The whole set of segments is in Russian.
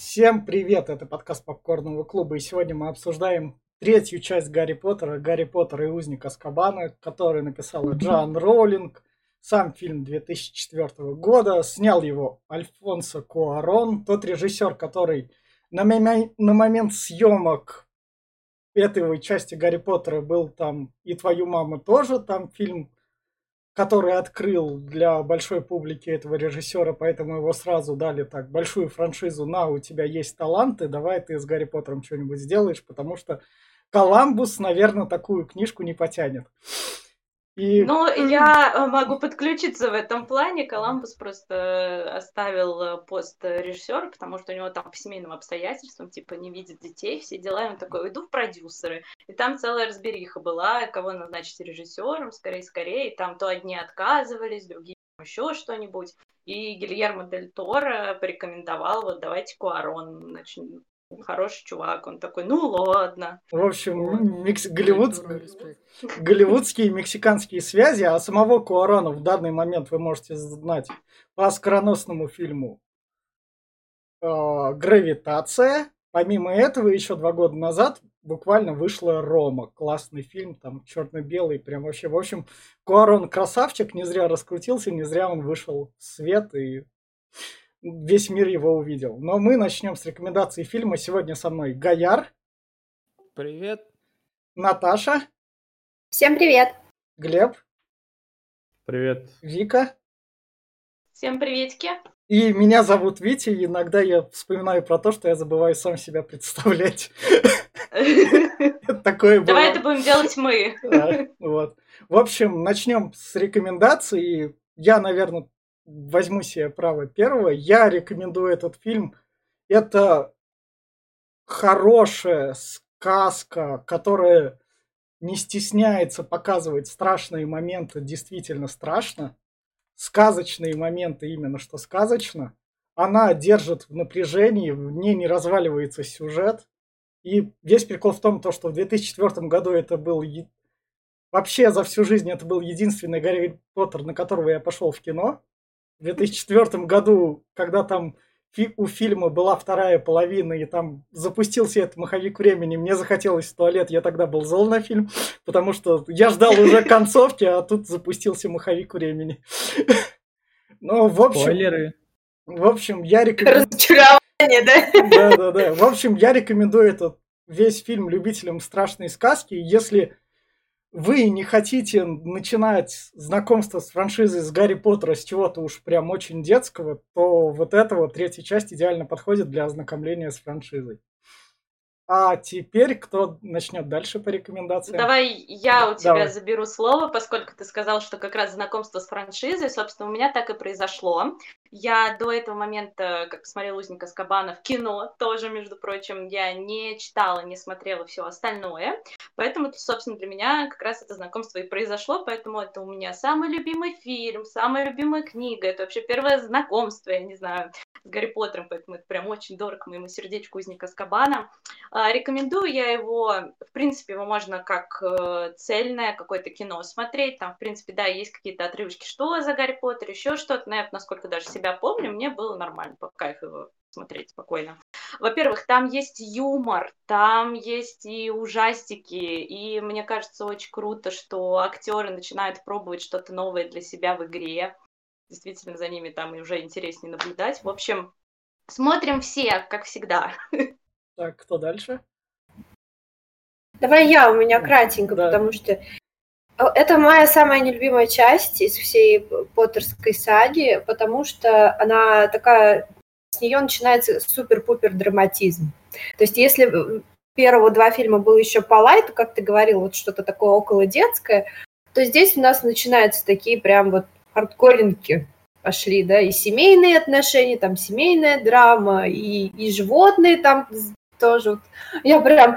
Всем привет! Это подкаст Попкорного клуба, и сегодня мы обсуждаем третью часть Гарри Поттера, Гарри Поттер и узник Аскабана, который написала Джоан Роулинг. Сам фильм 2004 года, снял его Альфонсо Куарон, тот режиссер, который на, моме- на момент съемок этой части Гарри Поттера был там и твою маму тоже, там фильм который открыл для большой публики этого режиссера, поэтому его сразу дали так большую франшизу. На, у тебя есть таланты, давай ты с Гарри Поттером что-нибудь сделаешь, потому что Коламбус, наверное, такую книжку не потянет. И... Ну, я э, могу подключиться в этом плане. Коламбус просто оставил э, пост режиссера, потому что у него там по семейным обстоятельствам, типа, не видит детей, все дела. И он такой, иду в продюсеры. И там целая разбериха была, кого назначить режиссером, скорее-скорее. И там то одни отказывались, другие еще что-нибудь. И Гильермо Дель Торо порекомендовал, вот давайте Куарон начнем хороший чувак. Он такой, ну ладно. В общем, микс... Голливуд... голливудские и мексиканские связи, а самого Куарона в данный момент вы можете знать по оскароносному фильму э, «Гравитация». Помимо этого, еще два года назад буквально вышла «Рома». Классный фильм, там черно-белый, прям вообще. В общем, Куарон красавчик, не зря раскрутился, не зря он вышел в свет и весь мир его увидел. Но мы начнем с рекомендации фильма. Сегодня со мной Гаяр. Привет. Наташа. Всем привет. Глеб. Привет. Вика. Всем приветики. И меня зовут Витя, и иногда я вспоминаю про то, что я забываю сам себя представлять. Такое Давай это будем делать мы. Вот. В общем, начнем с рекомендаций. Я, наверное, возьму себе право первого. Я рекомендую этот фильм. Это хорошая сказка, которая не стесняется показывать страшные моменты, действительно страшно. Сказочные моменты именно что сказочно. Она держит в напряжении, в ней не разваливается сюжет. И весь прикол в том, то, что в 2004 году это был... Вообще за всю жизнь это был единственный Гарри Поттер, на которого я пошел в кино в 2004 году, когда там у фильма была вторая половина, и там запустился этот маховик времени, мне захотелось в туалет, я тогда был зол на фильм, потому что я ждал уже концовки, а тут запустился маховик времени. Ну, в общем... Спойлеры. В общем, я рекомендую... Разочарование, да? Да, да, да. В общем, я рекомендую этот весь фильм любителям страшной сказки. Если вы не хотите начинать знакомство с франшизой с Гарри Поттера с чего-то уж прям очень детского, то вот эта вот третья часть идеально подходит для ознакомления с франшизой. А теперь кто начнет дальше по рекомендациям? Давай я у тебя Давай. заберу слово, поскольку ты сказал, что как раз знакомство с франшизой, собственно, у меня так и произошло. Я до этого момента, как посмотрела «Узника Скабана» в кино, тоже, между прочим, я не читала, не смотрела все остальное, поэтому, собственно, для меня как раз это знакомство и произошло, поэтому это у меня самый любимый фильм, самая любимая книга, это вообще первое знакомство, я не знаю, с Гарри Поттером, поэтому это прям очень дорого моему сердечку «Узника Скабана». А, рекомендую я его, в принципе, его можно как э, цельное какое-то кино смотреть, там, в принципе, да, есть какие-то отрывочки, что за Гарри Поттер, еще что-то, но я, насколько даже себя помню, мне было нормально, по кайфу его смотреть спокойно. Во-первых, там есть юмор, там есть и ужастики, и мне кажется очень круто, что актеры начинают пробовать что-то новое для себя в игре. Действительно, за ними там уже интереснее наблюдать. В общем, смотрим все, как всегда. Так, кто дальше? Давай я, у меня кратенько, да. потому что это моя самая нелюбимая часть из всей Поттерской саги, потому что она такая, с нее начинается супер-пупер драматизм. То есть если первого два фильма был еще по лайту, как ты говорил, вот что-то такое около детское, то здесь у нас начинаются такие прям вот хардкоринки пошли, да, и семейные отношения, там семейная драма, и, и животные там тоже. Вот. Я прям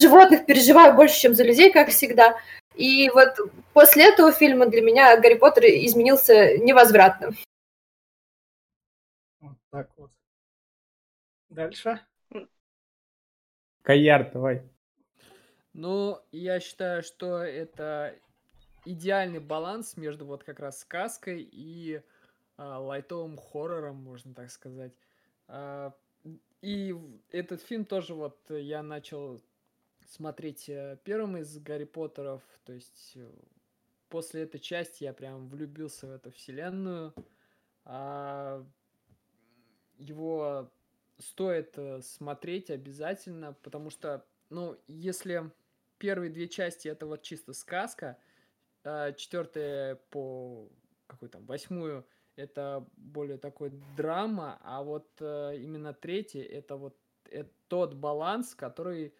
животных переживаю больше, чем за людей, как всегда. И вот после этого фильма для меня Гарри Поттер изменился невозвратно. Вот так вот. Дальше. Каяр, давай. Ну, я считаю, что это идеальный баланс между вот как раз сказкой и а, лайтовым хоррором, можно так сказать. А, и этот фильм тоже вот я начал смотреть э, первым из Гарри Поттеров, то есть э, после этой части я прям влюбился в эту вселенную. А его стоит э, смотреть обязательно, потому что, ну, если первые две части это вот чисто сказка, четвертая по какой там восьмую это более такой драма, а вот э, именно третья это вот это тот баланс, который,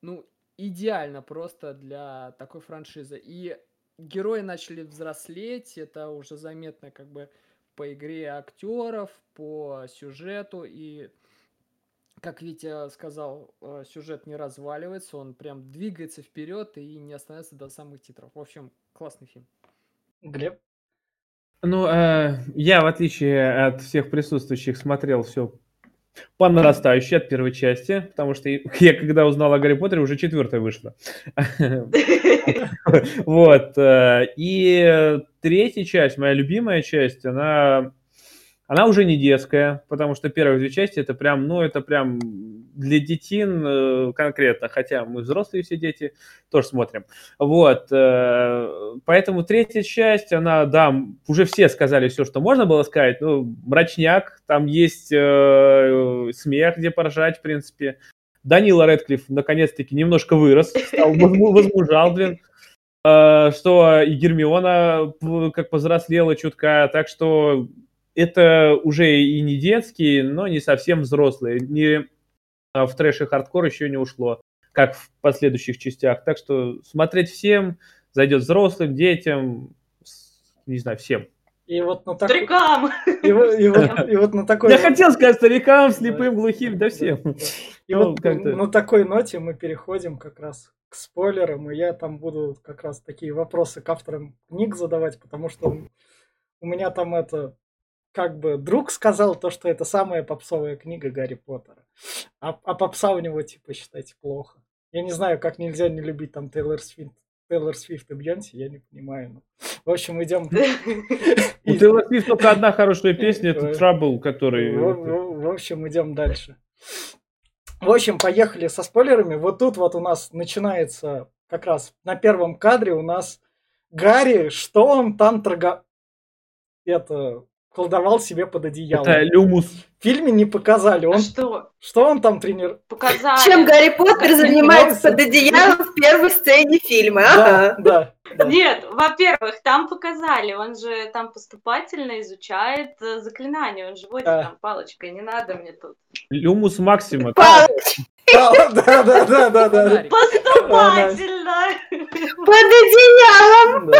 ну, идеально просто для такой франшизы. И герои начали взрослеть, это уже заметно как бы по игре актеров, по сюжету и как Витя сказал, э, сюжет не разваливается, он прям двигается вперед и не остановится до самых титров. В общем, классный фильм. Глеб? Ну, э, я, в отличие от всех присутствующих, смотрел все по нарастающей от первой части, потому что я, когда узнал о Гарри Поттере, уже четвертая вышла. Вот. Э, и третья часть, моя любимая часть, она она уже не детская, потому что первые две части это прям, ну, это прям для детин э, конкретно, хотя мы взрослые все дети тоже смотрим. Вот, э, поэтому третья часть, она, да, уже все сказали все, что можно было сказать, ну, мрачняк, там есть э, смех, где поржать, в принципе. Данила Редклифф наконец-таки немножко вырос, стал возмужал, блин что и Гермиона как повзрослела чутка, так что это уже и не детские, но не совсем взрослые. Не а, в трэш и хардкор еще не ушло, как в последующих частях. Так что смотреть всем, зайдет взрослым, детям, не знаю, всем. И вот на такой... Старикам! И, и, вот, и вот на такой... Я хотел сказать старикам, слепым, глухим, да всем. И ну, вот на такой ноте мы переходим как раз к спойлерам, и я там буду как раз такие вопросы к авторам книг задавать, потому что у меня там это как бы друг сказал то, что это самая попсовая книга Гарри Поттера. А, а попса у него, типа, считайте, плохо. Я не знаю, как нельзя не любить там Тейлор Свифт, Тейлор Свифт и Бьонси, я не понимаю. Но... В общем, идем... У Тейлор Свифт только одна хорошая песня, это Trouble, который... В общем, идем дальше. В общем, поехали со спойлерами. Вот тут вот у нас начинается как раз на первом кадре у нас Гарри, что он там торга... Это колдовал себе под одеялом. Это люмус. В фильме не показали. Он... А что? Что он там тренер? Показали. Чем Гарри Поттер занимается под одеялом в первой сцене фильма. Да, да. Да. Нет, во-первых, там показали, он же там поступательно изучает э, заклинания, он же водит да. там палочкой, не надо мне тут. Люмус Максима. Палочкой. Да, да, да, да, да. Поступательно. Под одеялом.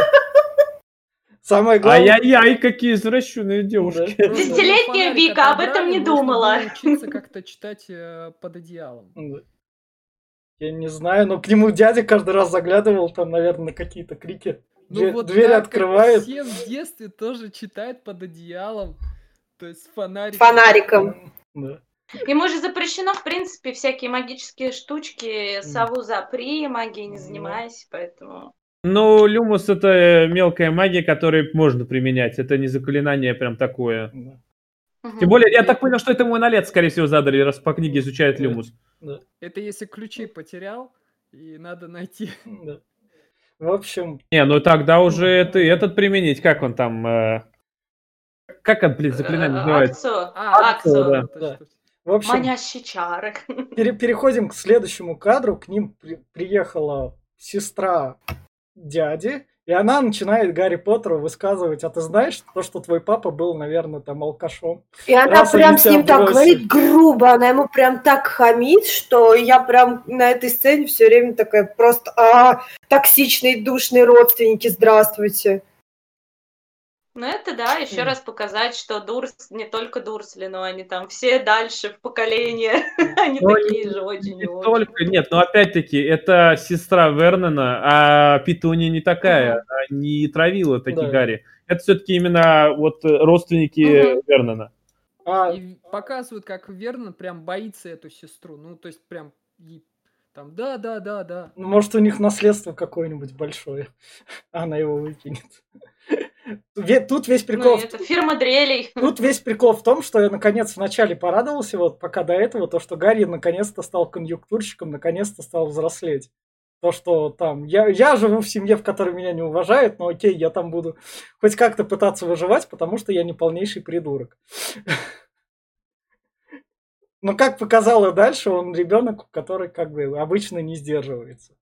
Самое главное... Ай-яй-яй, какие извращенные девушки. Десятилетняя Вика об этом не думала. Учиться как-то читать э, под одеялом. Я не знаю, но к нему дядя каждый раз заглядывал, там, наверное, какие-то крики. Ну, вот дверь да, открывает. Все в детстве тоже читают под одеялом. То есть фонариком. Фонариком. Да. Ему же запрещено, в принципе, всякие магические штучки. Сову запри, магией не занимайся, поэтому... Ну, люмус это мелкая магия, которую можно применять. Это не заклинание прям такое. Да. Тем более, я так понял, что это мой налет, скорее всего, задали, раз по книге изучает да. люмус. Да. Это если ключи потерял, и надо найти. Да. В общем... Не, ну тогда уже это, этот применить. Как он там... Э... Как он, блин, заклинание э, называется? Акцу. А, Акцу, да. да. В общем, Манящий чары. Пере переходим к следующему кадру. К ним при приехала сестра дяди, и она начинает Гарри Поттеру высказывать, а ты знаешь, то, что твой папа был, наверное, там алкашом. И она прям с ним так говорит грубо, она ему прям так хамит, что я прям на этой сцене все время такая просто, а, токсичные душные родственники, здравствуйте. Ну это да, еще раз показать, что Дурс не только Дурсли, но они там все дальше в поколение, они но такие не, же очень не очень. Только, нет, но опять-таки это сестра Вернона, а Петуния не такая, uh-huh. она не травила такие да. Гарри. Это все-таки именно вот родственники uh-huh. Вернона. А... И показывают, как Вернон прям боится эту сестру, ну то есть прям там, да, да, да, да. Ну, может, у них наследство какое-нибудь большое. Она его выкинет. Тут весь прикол... Ну, это фирма дрелей. Тут весь прикол в том, что я наконец вначале порадовался, вот пока до этого, то, что Гарри наконец-то стал конъюнктурщиком, наконец-то стал взрослеть. То, что там, я, я живу в семье, в которой меня не уважают, но окей, я там буду хоть как-то пытаться выживать, потому что я не полнейший придурок. Но как показало дальше, он ребенок, который как бы обычно не сдерживается.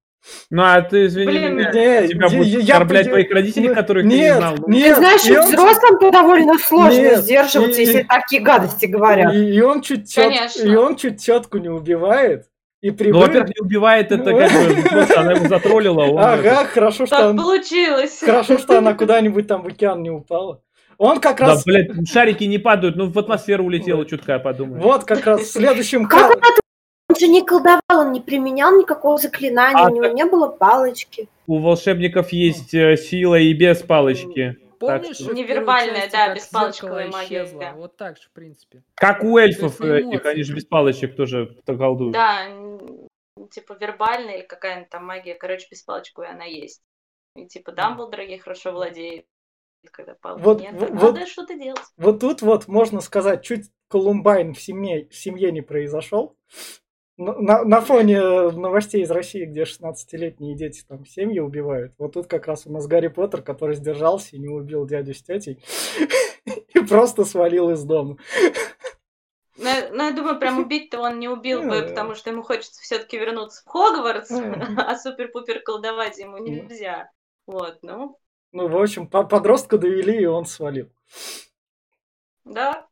Ну, а ты, извини Блин, меня, не, тебя будут я, оскорблять я, твоих родителей, нет, которых нет, ты не знал. Нет, ты знаешь, и взрослым-то довольно сложно нет, сдерживаться, и, если такие гадости говорят. И, и, он чуть тет, и он чуть тетку не убивает. И прибыл... Ну, во-первых, не убивает это как бы, просто она его затроллила. Он ага, хорошо, что... Так он... получилось. Хорошо, что она куда-нибудь там в океан не упала. Он как раз... Да, блядь, шарики не падают, ну в атмосферу улетела чутка, подумай. Вот как раз в следующем... Как он же не колдовал, он не применял никакого заклинания, а у него так... не было палочки. У волшебников есть э, сила и без палочки. Помнишь, что... невербальная, да, беспалочковая магия. Да. Вот так же, в принципе. Как у эльфов, этих, они же без палочек тоже колдуют. Да, типа вербальная или какая-нибудь там магия, короче, беспалочковая она есть. И типа Дамблдор ей хорошо владеет. Когда палки вот, нет, вот, надо что-то делать. Вот тут вот можно сказать, чуть Колумбайн в семье, в семье не произошел, на, на фоне новостей из России, где 16-летние дети там семьи убивают, вот тут как раз у нас Гарри Поттер, который сдержался и не убил дядю с тетей, и просто свалил из дома. Ну, ну, я думаю, прям убить-то он не убил бы, потому что ему хочется все-таки вернуться в Хогвартс, а супер-пупер колдовать ему нельзя. Вот, ну. Ну, в общем, подростка довели, и он свалил. Да,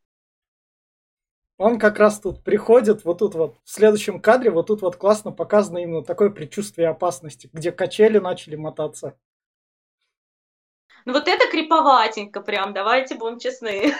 он как раз тут приходит, вот тут вот, в следующем кадре, вот тут вот классно показано именно такое предчувствие опасности, где качели начали мотаться. Ну вот это криповатенько прям, давайте будем честны.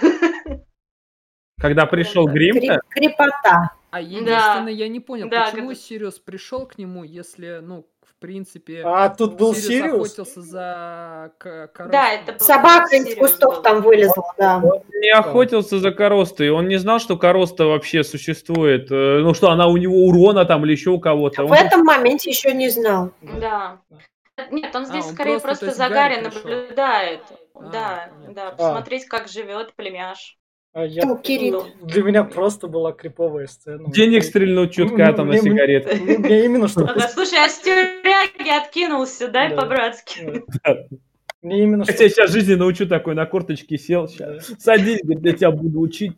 Когда пришел Грим? Крепота. А единственное, да. я не понял, да, почему как... Сириус пришел к нему, если, ну, в принципе... А тут был Сириус? охотился за коростой. Да, это был Собака из кустов был. там вылезла, да. Он не охотился за коростой, он не знал, что короста вообще существует. Э, ну, что она у него урона там или еще у кого-то. В он... этом моменте еще не знал. Да. Нет, он здесь а, он скорее просто, просто за Гарри наблюдает. А, да, понятно. да, посмотреть, а. как живет племяш. А я, ну, для меня просто была криповая сцена. Денег стрельнуть чутка там на сигареты. Мне именно что... Слушай, а с тюряги откинулся, дай по-братски. Мне именно что... Я сейчас жизни научу такой, на корточке сел, сейчас. Садись, я тебя буду учить.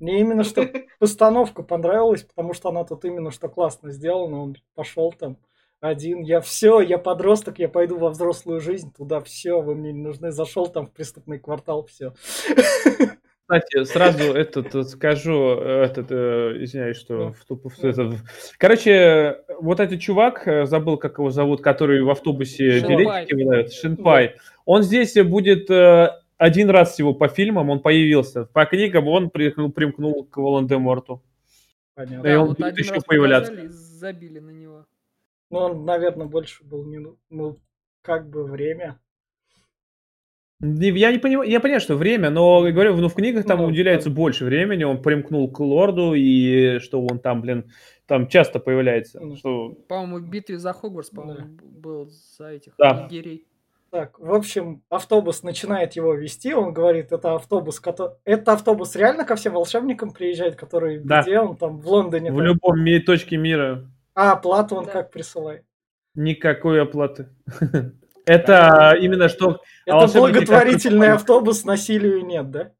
Мне именно что постановка понравилась, потому что она тут именно что классно сделана. Он пошел там один, я все, я подросток, я пойду во взрослую жизнь, туда все, вы мне не нужны. Зашел там в преступный квартал, все. Кстати, сразу этот скажу, этот, э, извиняюсь, что в тупо, этот, короче, вот этот чувак, э, забыл, как его зовут, который в автобусе билетики выдает, Шинпай, он здесь будет э, один раз всего по фильмам, он появился, по книгам он примкнул, примкнул к Волан-де-Морту. Понятно. Да, и он вот будет еще появляться. Забили на него. Ну, он, наверное, больше был не, ну, как бы время. Я не понимаю, я понимаю, что время, но говорю, ну в книгах там ну, уделяется да. больше времени, он примкнул к лорду, и что он там, блин, там часто появляется. Ну, что... По-моему, в битве за Хогвартс, по-моему, да. был за этих да. егерей. Так, в общем, автобус начинает его вести, он говорит, это автобус, который... это автобус реально ко всем волшебникам приезжает, который да. где он там, в Лондоне? В там? любом ми- точке мира. А оплату он да. как присылает? Никакой оплаты. Это именно что... Это благотворительный автобус, насилию нет, да?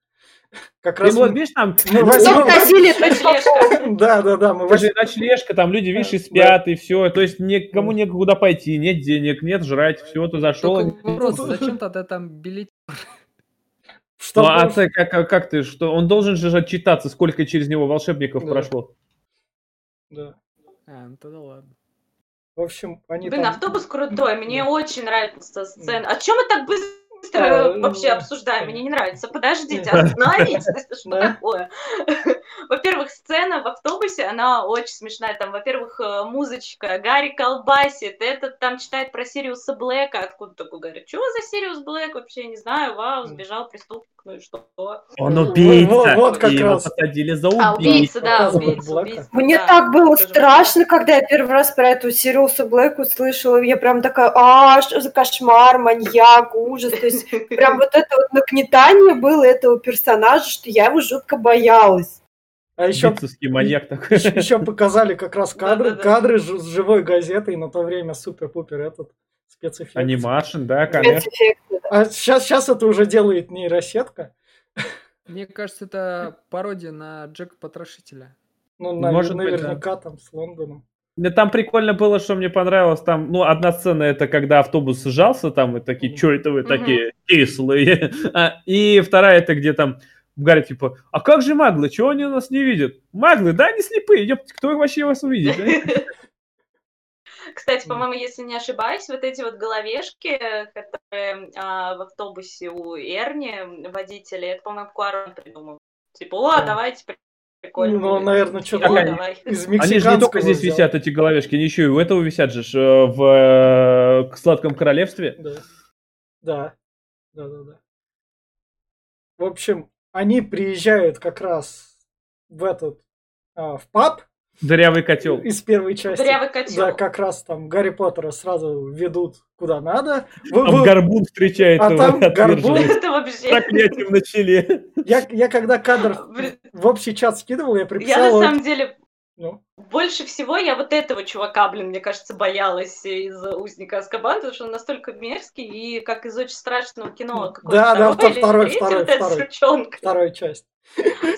Как раз вот, видишь, там... Мы возьмем... ночлежка. Да, да, да. Мы возьмем... ночлежка, там люди, видишь, спят, и все. То есть никому некуда пойти, нет денег, нет жрать, все, ты зашел. Вопрос, зачем тогда там билет? Что ну, а ты, как, как ты, что он должен же отчитаться, сколько через него волшебников да. прошло. Да. А, ну тогда ладно. В общем, они Блин, там... автобус крутой, мне очень нравится сцена. А чем мы так быстро а, вообще обсуждаем? Мне не нравится. Подождите, остановитесь, что такое? Во-первых, сцена в автобусе, она очень смешная. Там, во-первых, э, музычка, Гарри колбасит, этот там читает про Сириуса Блэка. Откуда такой говорит, что за Сириус Блэк вообще, не знаю, вау, сбежал преступник, ну и что? Он убийца, Вот, вот как и раз. его посадили за А, убийство. убийца, да, убийца, Блэка. убийца. Мне да. так было страшно, когда я первый раз про эту Сириуса Блэк услышала. Я прям такая, а, что за кошмар, маньяк, ужас. То есть прям вот это вот нагнетание было этого персонажа, что я его жутко боялась. А еще, маньяк такой. еще показали как раз кадры, кадры с живой газетой на то время супер-пупер этот спецэффект. Анимашн, да, конечно. А сейчас, сейчас это уже делает нейросетка. Мне кажется, это пародия на Джека Потрошителя. Ну, на- Может быть, наверняка там с Лондоном. Да Там прикольно было, что мне понравилось. Там, ну, одна сцена это когда автобус сжался, там и такие, что это вы такие кислые. А, И вторая это где там Гарри типа, а как же маглы, чего они нас не видят? Маглы, да, они слепые, ёпт, кто вообще вас увидит? да?» Кстати, по-моему, если не ошибаюсь, вот эти вот головешки, которые а, в автобусе у Эрни, водителя, это, по-моему, Куарон придумал. Типа, о, Да. давайте, при- прикольно. Ну, наверное, О, что-то из Они же не только здесь взял. висят, эти головешки, они еще и у этого висят же, э, в э, Сладком Королевстве. Да. Да. Да, да, да. В общем, они приезжают как раз в этот, а, в паб Дырявый котел. из первой части. Дырявый котел. Да, как раз там Гарри Поттера сразу ведут куда надо. Вы- Там вы- горбун встречает А его там горбун? Это вообще... проклятием на челе. Я, я когда кадр в общий чат скидывал, я Я приписал... на вот- самом деле ну, больше всего я вот этого чувака, блин, мне кажется, боялась из узника Аскабана, потому что он настолько мерзкий, и как из очень страшного кино Да, да, второй второй, второй, второй. сучонок. вторая часть.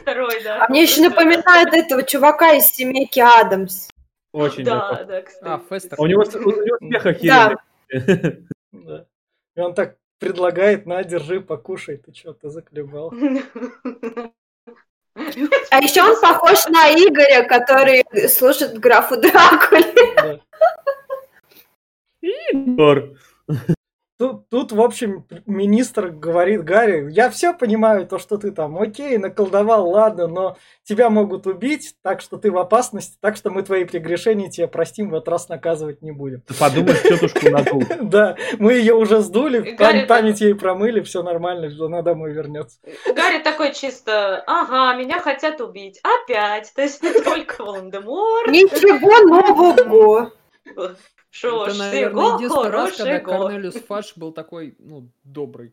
Второй, да. А мне еще напоминает этого чувака из семейки Адамс. Очень Да, да, кстати. А, Фестер. У него, у него смех Да. охеренный. Да. И он так предлагает, на, держи, покушай. Ты что, ты заклевал? А еще он похож на Игоря, который служит графу Дракуле. Да. Тут, тут, в общем, министр говорит Гарри, я все понимаю, то, что ты там, окей, наколдовал, ладно, но тебя могут убить, так что ты в опасности, так что мы твои прегрешения тебе простим, в этот раз наказывать не будем. Ты подумаешь, тетушку надул. Да, мы ее уже сдули, память ей промыли, все нормально, она домой вернется. Гарри такой чисто, ага, меня хотят убить. Опять. То есть не только Волан-де-Морт. Ничего нового. Что Это, наверное, единственный раз, когда. Корнелиус Фадж был такой, ну, добрый.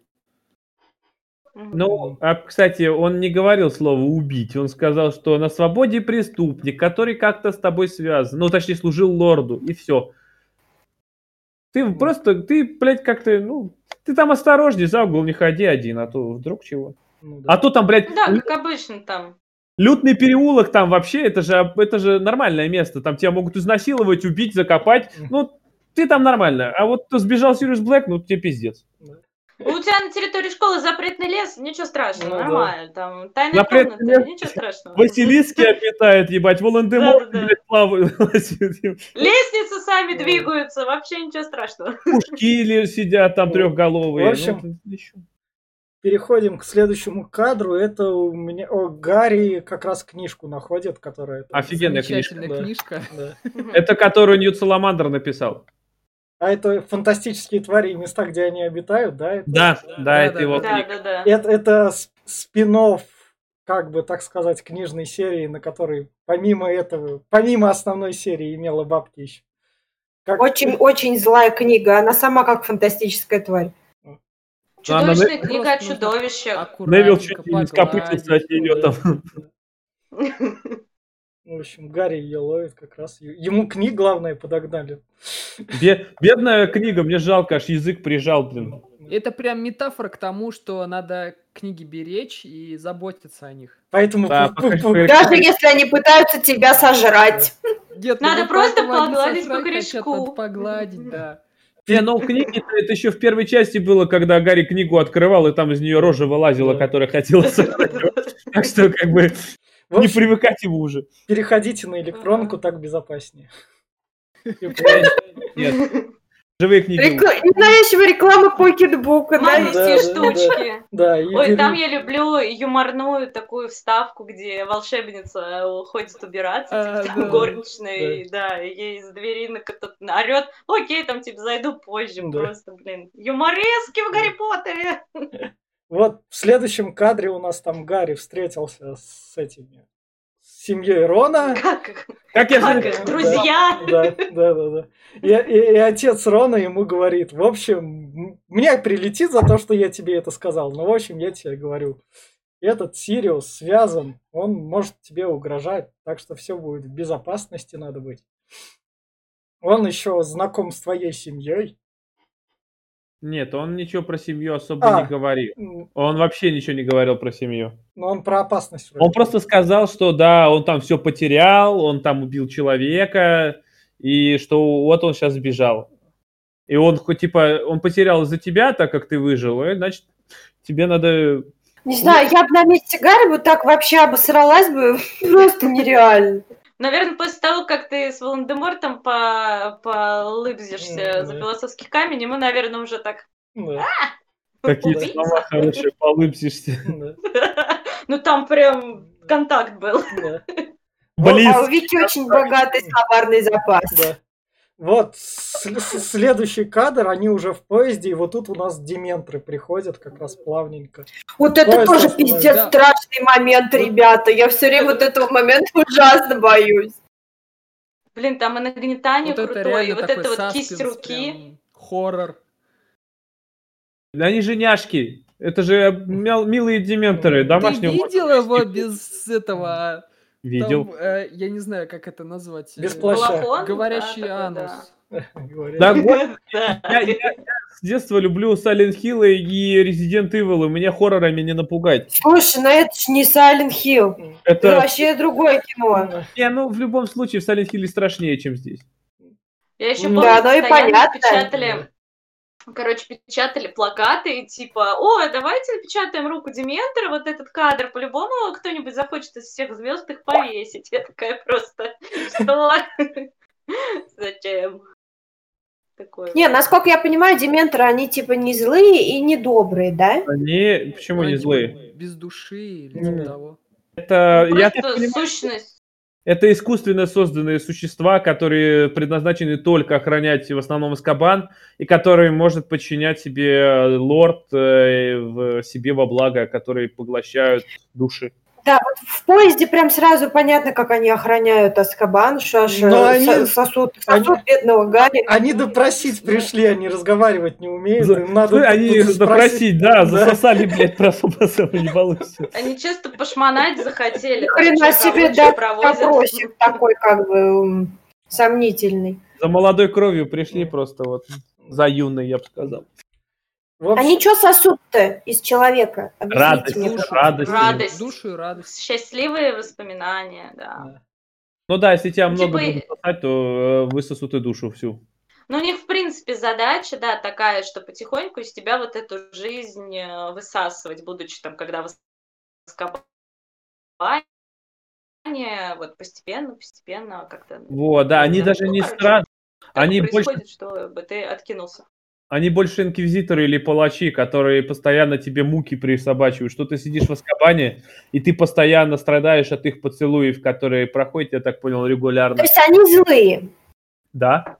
Ну, а, кстати, он не говорил слово «убить». Он сказал, что на свободе преступник, который как-то с тобой связан. Ну, точнее, служил лорду, и все. Ты просто, ты, блядь, как-то, ну, ты там осторожней, за угол не ходи один, а то вдруг чего. Ну, да. А то там, блядь, Да, лю- как обычно там. Лютный переулок там вообще, это же, это же нормальное место. Там тебя могут изнасиловать, убить, закопать. Ну, ты там нормально. А вот сбежал Сириус Блэк, ну, тебе пиздец. У тебя на территории школы запретный лес, ничего страшного, Ну да. нормально. Там тайная Запретный комната, лес. ничего страшного. Василиски обитает, ебать, Да-да-да. блядь, плавает. Лестницы сами двигаются, вообще ничего страшного. Пушки или сидят там Ну, трехголовые. в общем, Ну, ещё. Переходим к следующему кадру. Это у меня о, Гарри как раз книжку находит, которая... Офигенная книжка. Да. книжка. Да. Это которую Ньют Саламандр написал. А это фантастические твари и места, где они обитают, да? Это, Да, да, Да, это да, его Да, книга. да, да. Это, это спин как бы так сказать, книжной серии, на которой помимо этого, помимо основной серии имела бабки еще. Как- Очень-очень злая книга. Она сама как фантастическая тварь. Чудовищная Она- книга о чудовищах. Невил чуть не скопытился от нее там. В общем, Гарри ее ловит как раз. Ему книг, главное, подогнали. Бе- Бедная книга, мне жалко, аж язык прижал, блин. Это прям метафора к тому, что надо книги беречь и заботиться о них. Поэтому Да, пу- пу- пока- пу- пока- Даже если они пытаются тебя сожрать. Нет, Надо вот просто погладить по корешку. надо погладить, да. Не, ну в книге это еще в первой части было, когда Гарри книгу открывал, и там из нее рожа вылазила, которая хотела. Так что как бы не привыкать ему уже. переходите на электронку, так безопаснее. Нет. Живые книги. Рекла... Ненавязчивая реклама покетбука, да? Маленькие Да, да, штучки. Да, и Ой, бери- там я люблю юморную такую вставку, где волшебница уходит убираться, А, типа да. горничная, да, и ей из двери на кто-то орет, окей, там типа зайду позже, Да. просто, блин, юморески в Гарри Поттере. Вот в следующем кадре у нас там Гарри встретился с этими семьей Рона. Как, Как я как же- друзья. Да, да, да, да. И, и- и отец Рона ему говорит, в общем, мне прилетит за то, что я тебе это сказал. Но, в общем, я тебе говорю, этот Сириус связан, он может тебе угрожать, так что все будет в безопасности надо быть. Он еще знаком с твоей семьей. Нет, он ничего про семью особо А. не говорил. Он вообще ничего не говорил про семью. Но он про опасность. вроде Он просто сказал, что да, он там все потерял, он там убил человека, и что вот он сейчас сбежал. И он хоть типа, он потерял из-за тебя, так как ты выжил, и, значит, тебе надо... Не знаю, я бы на месте Гарри вот так вообще обосралась бы. Просто нереально. Наверное, после того, как ты с Волан-де-Мортом по полыбзишься за философский камень, ему, наверное, уже так... Да, Какие слова хорошие, полыбсишься. да, Ну там прям контакт был. Блин, А у Вики очень богатый словарный запас. Да. Вот следующий кадр, они уже в поезде, и вот тут у нас дементры приходят как раз плавненько. Вот это Поезд тоже остановился. пиздец Да. страшный момент, ребята. Я все время вот этого момента ужасно боюсь. Блин, там и нагнетание Вот это крутое, и вот это вот кисть руки. хоррор. они же няшки. Это же мил- милые дементоры, Ты домашнего видел его без этого? Видел. Там, э, я не знаю, как это назвать. Без э, плаща. Балахон? Говорящий Да, анус. Да, Да. я, с детства люблю Silent Hill и Resident Evil, и меня хоррорами не напугать. Слушай, ну это ж не Silent Hill. Это Это, вообще другое кино. не, ну, в любом случае, в Silent Hill страшнее, чем здесь. Я еще Да, помню, оно и постоянно понятно. печатали, короче, печатали плакаты, типа, о, давайте напечатаем руку Дементора, вот этот кадр, по-любому кто-нибудь захочет из всех звезд их повесить. Я такая просто, что? Зачем? Такое. Не, насколько я понимаю, дементоры, они типа не злые и не добрые, да? Они, почему не злые? Без души или типа того. Это, я так Просто понимаю, сущность. Это искусственно созданные существа, которые предназначены только охранять в основном Искабан, и которые может подчинять себе э, лорд э, в себе во благо, которые поглощают души. Да, вот в поезде прям сразу понятно, как они охраняют Аскабан, э, они- со- сосуд, они- сосуд бедного Гарри. Они допросить пришли, они разговаривать не умеют. За- им надо Они допросить, да, Да. засосали, блядь, просто не получится. Они чисто пошмонать захотели. Хрена себе, да, провозят. Опросик такой как бы сомнительный. За молодой кровью пришли просто вот, за юной, я бы сказал. Общем, Они что сосут-то из человека? Объясните Радость, мне, Душу, радость. Радость. Душу и радость. Счастливые воспоминания, да. Ну да, если тебя Типа много и- будут сосать, то э, высосут и душу всю. Ну, у них, в принципе, задача, да, такая, что потихоньку из тебя вот эту жизнь э, высасывать, будучи там, когда в Азкабане, вот постепенно, постепенно как-то... Вот, да, они Ну, даже не короче, страдают. так Они больше, происходит, чтобы ты откинулся. Они больше инквизиторы или палачи, которые постоянно тебе муки присобачивают, что ты сидишь в Аскабане, и ты постоянно страдаешь от их поцелуев, которые проходят, я так понял, То регулярно. есть они злые. Да,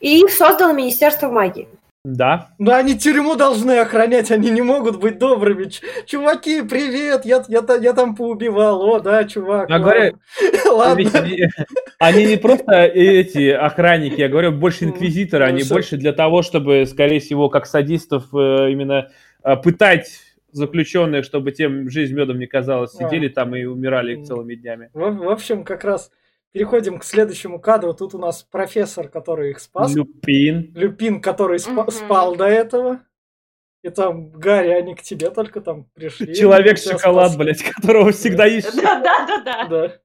И их создало Министерство магии. Да. ну они тюрьму должны охранять, они не могут быть добрыми. Ч- чуваки, привет, я, я, я там поубивал. О, да, чувак. Я говорю, Ладно. Они, не просто эти охранники, я говорю, больше инквизиторы, они больше для того, чтобы, скорее всего, как садистов э, именно э, пытать заключенных, чтобы тем жизнь медом не казалось, А. сидели там и умирали целыми днями. В общем, как раз переходим к следующему кадру. Тут у нас профессор, который их спас. Люпин. Люпин, который спа- Мгм. спал до этого. И там, Гарри, они к тебе только там пришли. Человек-шоколад, блядь, которого всегда ищешь. Да, да, да, да. Да.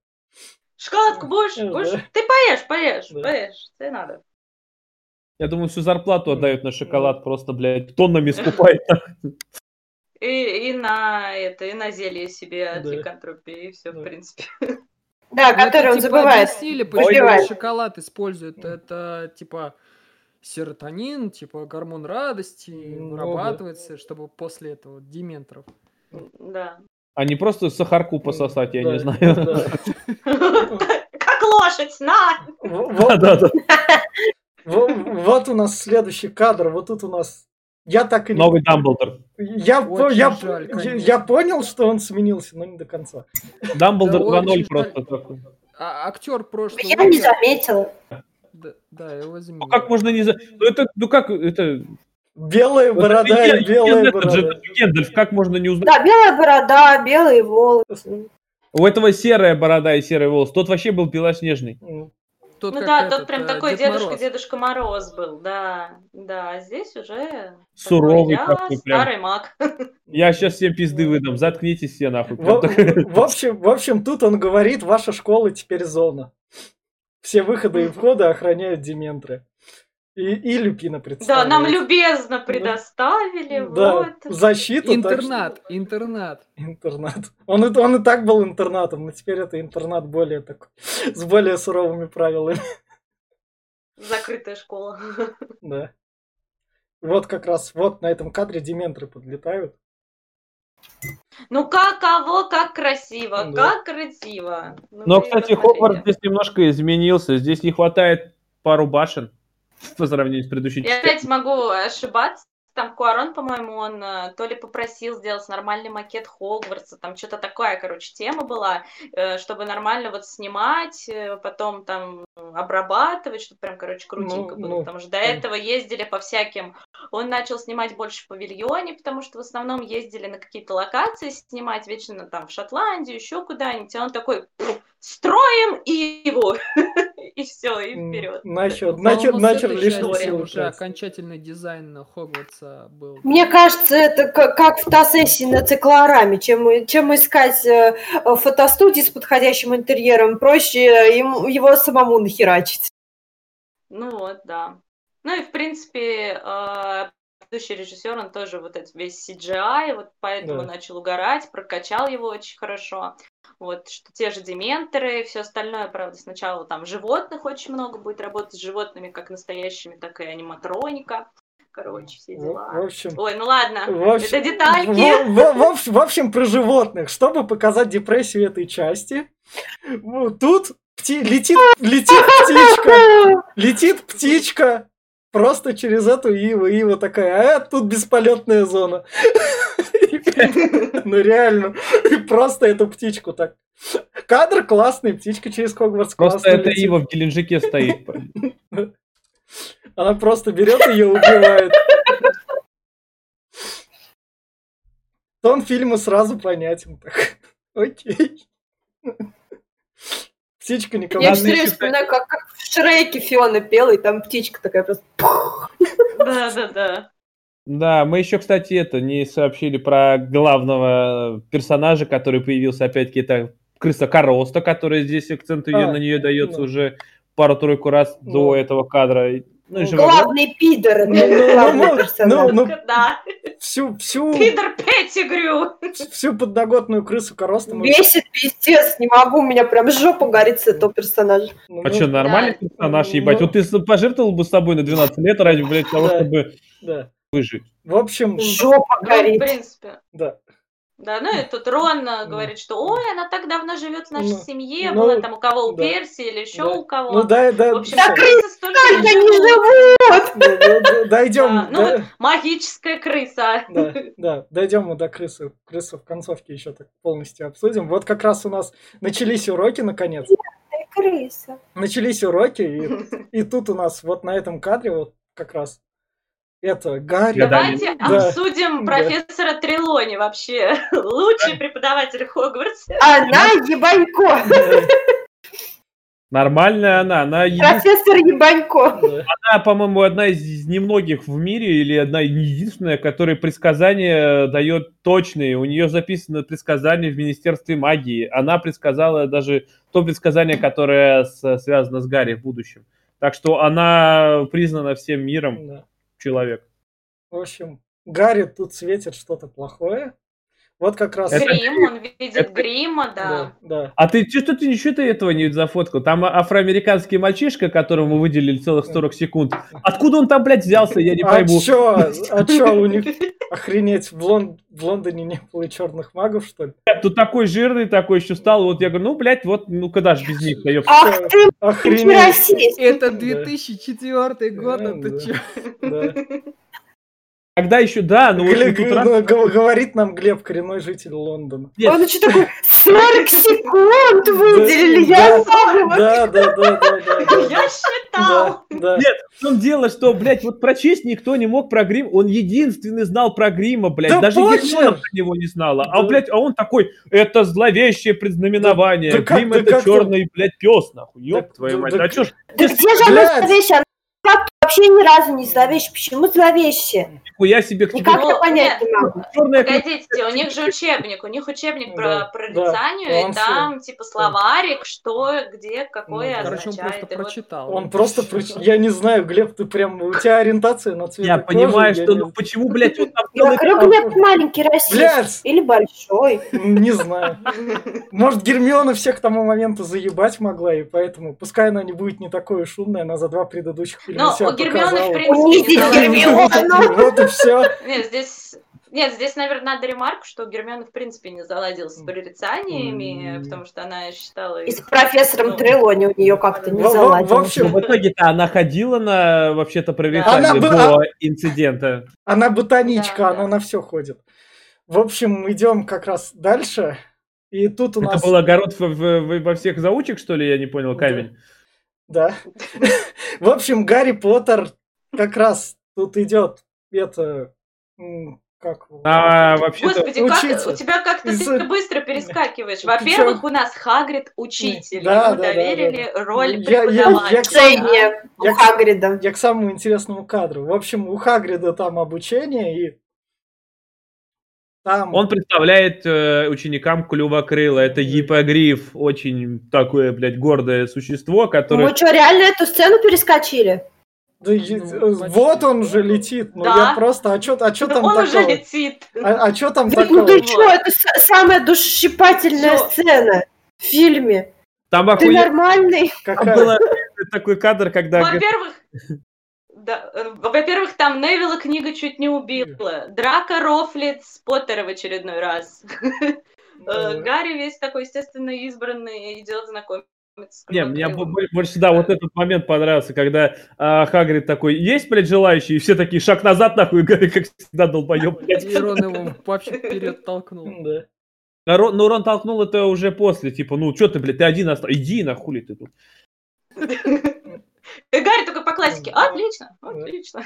Шоколадку будешь? Да. Будешь? Ты поешь, поешь, Да. поешь. Тебе надо. Я думаю, всю зарплату отдают на шоколад, просто, блядь, тоннами скупает. И, и на это, и на зелье себе от Да. ликантропии, и все, Да. в принципе. Да, Ну, это, который он типа, забывает. объяснили, почему Выпивает. шоколад используют. Это, типа, серотонин, типа гормон радости, ну, вырабатывается, да. чтобы после этого дементоров. Да. А не просто сахарку пососать, я да, не знаю. Как лошадь, на! Да, да, Вот у нас следующий кадр, вот тут у нас я так и не... Новый Дамблдор. Я, я, жаль, я, я понял, что он сменился, но не до конца. Дамблдор да 2.0 просто такой. А, актер прошлого... Я не заметила. Да, да его заметил. Ну как можно не за... Ну это, ну как, это... Белая борода и белая борода. Гендальф, как можно не узнать? Да, белая борода, белые волосы. У этого серая борода и серый волос. Тот вообще был белоснежный. Тот, ну да, этот, тот прям э, такой дедушка, Мороз. Дедушка Мороз был, да, да, а здесь уже суровый такой, старый маг. Я сейчас всем пизды выдам, заткнитесь все нахуй. В, в, общем, в общем, тут он говорит, ваша школа теперь зона. Все выходы и входы охраняют дементры. И, и Люпина представляет. Да, нам любезно предоставили. Да, вот. защиту. Интернат, так, интернат. Интернат. Он, он и так был интернатом, но теперь это интернат более такой, с более суровыми правилами. Закрытая школа. Да. Вот как раз вот на этом кадре дементры подлетают. Ну как кого, как красиво, да. как красиво. Ну, Но, кстати, Хогвартс здесь немножко изменился. Здесь не хватает пару башен по сравнению с предыдущей Я опять могу ошибаться. Там Куарон, по-моему, он э, то ли попросил сделать нормальный макет Хогвартса, там что-то такая, короче, тема была, э, чтобы нормально вот снимать, э, потом там обрабатывать, чтобы прям, короче, крутенько ну, было, ну, потому что до этого ездили по всяким... Он начал снимать больше в павильоне, потому что в основном ездили на какие-то локации снимать, вечно там в Шотландию, еще куда-нибудь, а он такой, строим Иву! и все, и вперед. Начал, начал, начал лишний уже окончательный дизайн Хогвартса был. Мне кажется, это как, фотосессии на циклораме. Чем, чем искать э, фотостудии с подходящим интерьером, проще ему, его самому нахерачить. Ну вот, да. Ну и, в принципе, э, предыдущий режиссер, он тоже вот этот весь CGI, вот поэтому да. начал угорать, прокачал его очень хорошо. Вот, что те же дементоры, все остальное, правда, сначала там животных очень много будет работать с животными, как настоящими, так и аниматроника. Короче, все дела. В общем, Ой, ну ладно, в общем, это детальки. В, в, в, в общем, про животных. Чтобы показать депрессию этой части, тут пти, летит, летит птичка. Летит птичка просто через эту Иву. Ива такая, а тут бесполетная зона. Ну реально, просто эту птичку так. Кадр классный, птичка через Хогвартс Просто это Ива в Геленджике стоит. Она просто берет ее и убивает. Тон фильма сразу понятен. Окей. Птичка никого Я все время вспоминаю, как, как в Шреке Фиона пела, и там птичка такая просто... Да, да, да. Да, мы еще, кстати, это не сообщили про главного персонажа, который появился, опять-таки, это крыса Короста, которая здесь акцент ее, а, на нее дается ну. уже пару-тройку раз ну. до этого кадра. Ну, главный пидор, ну, ну, главный ну, персонаж. Ну, ну, да. Всю, всю... Пидор Петтигрю. Всю подноготную крысу Короста. Бесит, пиздец, не могу, у меня прям жопа горит с этого персонажа. Ну, а ну, что, нормальный да. персонаж, ебать? Ну, вот ты пожертвовал бы с собой на 12 лет ради, блядь, того, да. чтобы... Выжить. В общем... Жопа горит. Ну, в принципе. Да. Да, ну и тут Рон э, говорит, что ой, она так давно живет в нашей ну, семье, ну, было там у кого, у да, Перси или еще да. у кого. Ну да, да. В общем, да, крысы столько не живут. Дойдем. Да, ну, магическая крыса. Да, да, дойдем мы до крысы. Крысу в концовке еще так полностью обсудим. Вот как раз у нас начались уроки, наконец. Крыса. Начались уроки, и, и тут у нас вот на этом кадре вот как раз это Гарри. Давайте да. обсудим да. профессора Трелони вообще. Лучший преподаватель Хогвартса. Она ебанько. Нормальная она. она Профессор Ебанько. Она, по-моему, одна из немногих в мире, или одна единственная, которая предсказания дает точные. У нее записано предсказание в Министерстве магии. Она предсказала даже то предсказание, которое связано с Гарри в будущем. Так что она признана всем миром. Да человек. В общем, Гарри тут светит что-то плохое. Вот как раз... Это... Грим, он видит это... грима, да. да. да. А ты что ты ничего ты этого не зафоткал? Там афроамериканский мальчишка, которому выделили целых 40 секунд. Откуда он там, блядь, взялся, я не пойму. А чё, а чё у них, охренеть, в, Лон... в Лондоне не было черных магов, что ли? Тут такой жирный, такой еще стал, вот я говорю, ну, блядь, вот, ну, когда же без них, даёб. Ах ты, охренеть. Это 2004 год, это чё? Да. Когда еще, да, но Глеб, вот раз... Ну, говорит нам Глеб, коренной житель Лондона. Нет. Он что такой, 40 секунд выделили, я. Да, да, да, да, Я считал. Нет, в том дело, что, блядь, вот про честь никто не мог про грим, он единственный знал про грима, блядь, даже Германа про него не знала. А, блядь, а он такой, это зловещее предзнаменование, грим это черный, блядь, пес, нахуй, ёб твою мать, а чё ж... Да где же она зловещая? Вообще ни разу не зловещий. Почему зловещий? Я себе к Никак я понять не могу. Погодите, у них же учебник, у них учебник про прорицанию, и там типа словарик, что, где, какое Короче, он просто прочитал. Он просто прочитал. Я не знаю, Глеб, ты прям, у тебя ориентация на цвет Я понимаю, что, ну почему, блядь, он там... Я говорю, Глеб маленький расист. Или большой. Не знаю. Может, Гермиона всех к тому моменту заебать могла, и поэтому, пускай она не будет не такой шумной, она за два предыдущих фильма Гермионы, в принципе, не Вот и все. Нет, здесь... Нет, здесь, наверное, надо ремарку, что Гермиона, в принципе, не заладила с прорицаниями, mm. потому что она считала... И с профессором ну, Трелони у нее как-то не заладилось. В общем, в итоге-то она ходила на, вообще-то, прорицание до бы... инцидента. Она ботаничка, она на все ходит. В общем, идем как раз дальше. И тут у Это нас... был огород во всех заучек, что ли? Я не понял, камень. Да. В общем, Гарри Поттер как раз тут идет это как а, вообще Господи, как, у тебя как-то Из... ты быстро перескакиваешь. Во-первых, у нас Хагрид учитель. Да, Ему да, доверили да, да. роль я, преподавателя. Я, я, я, у я, Хагрида. Я к самому интересному кадру. В общем, у Хагрида там обучение, и там... Он представляет э, ученикам клювокрыла. Это гипогриф, очень такое, блядь, гордое существо, которое... Мы что, реально эту сцену перескочили? Да, ну, вот он же летит. Ну да? я просто, а что а чё там он такого? уже летит. А, а что там да, такого? Ну ты что, это самая душесчипательная Всё. сцена в фильме. Там Ты охуе... нормальный? Какая? Был такой кадр, когда... Во-первых, да, э, во-первых, там Невилла книга чуть не убила. Драка рофлит с Поттера в очередной раз. Э, Гарри весь такой, естественно, избранный, идет знакомиться. Не, мне больше, да, вот этот момент понравился, когда а, Хагрид такой, есть, блядь, желающие, и все такие, шаг назад, нахуй, Гарри, как всегда, долбоеб, блядь. И Рон его вообще вперед толкнул. Да. А Рон, ну, Рон толкнул это уже после, типа, ну, что ты, блядь, ты один остался, иди, нахуй ты тут. И Гарри только по классике. Отлично, отлично.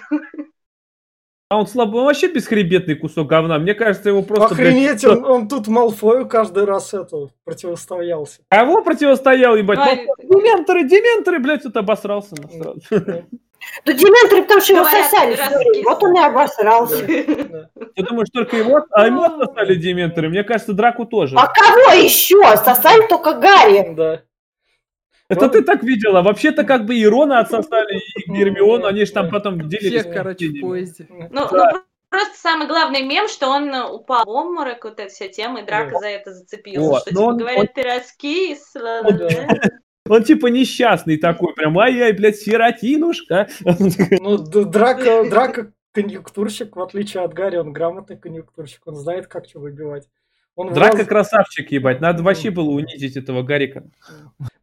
А он слабо, он вообще бесхребетный кусок говна. Мне кажется, его просто... Охренеть, блядь, он, он тут Малфою каждый раз это противостоялся. Кого противостоял, ебать? А, дементоры, дементоры, блядь, тут обосрался. Ну, дементоры, потому что его сосали. Вот он и обосрался. Ты думаешь, только его, а ему сосали дементоры? Мне кажется, Драку тоже. А кого еще? Сосали только Гарри. Да. Это ты так видела. Вообще-то как бы Ирона отсосали, и Гермион, они же там потом делились. Всех, короче, в поезде. Ну, ну, просто самый главный мем, что он упал в обморок, вот эта вся тема, и Драка да. за это зацепился. Вот. Что, типа, он, говорят, он... ты раскис. Он, он типа несчастный такой, прям, ай-яй, блядь, сиротинушка. Ну, Драка, Драка конъюнктурщик, в отличие от Гарри, он грамотный конъюнктурщик, он знает, как что выбивать. Он Драка влаз... красавчик, ебать. Надо вообще было унизить этого Гарика.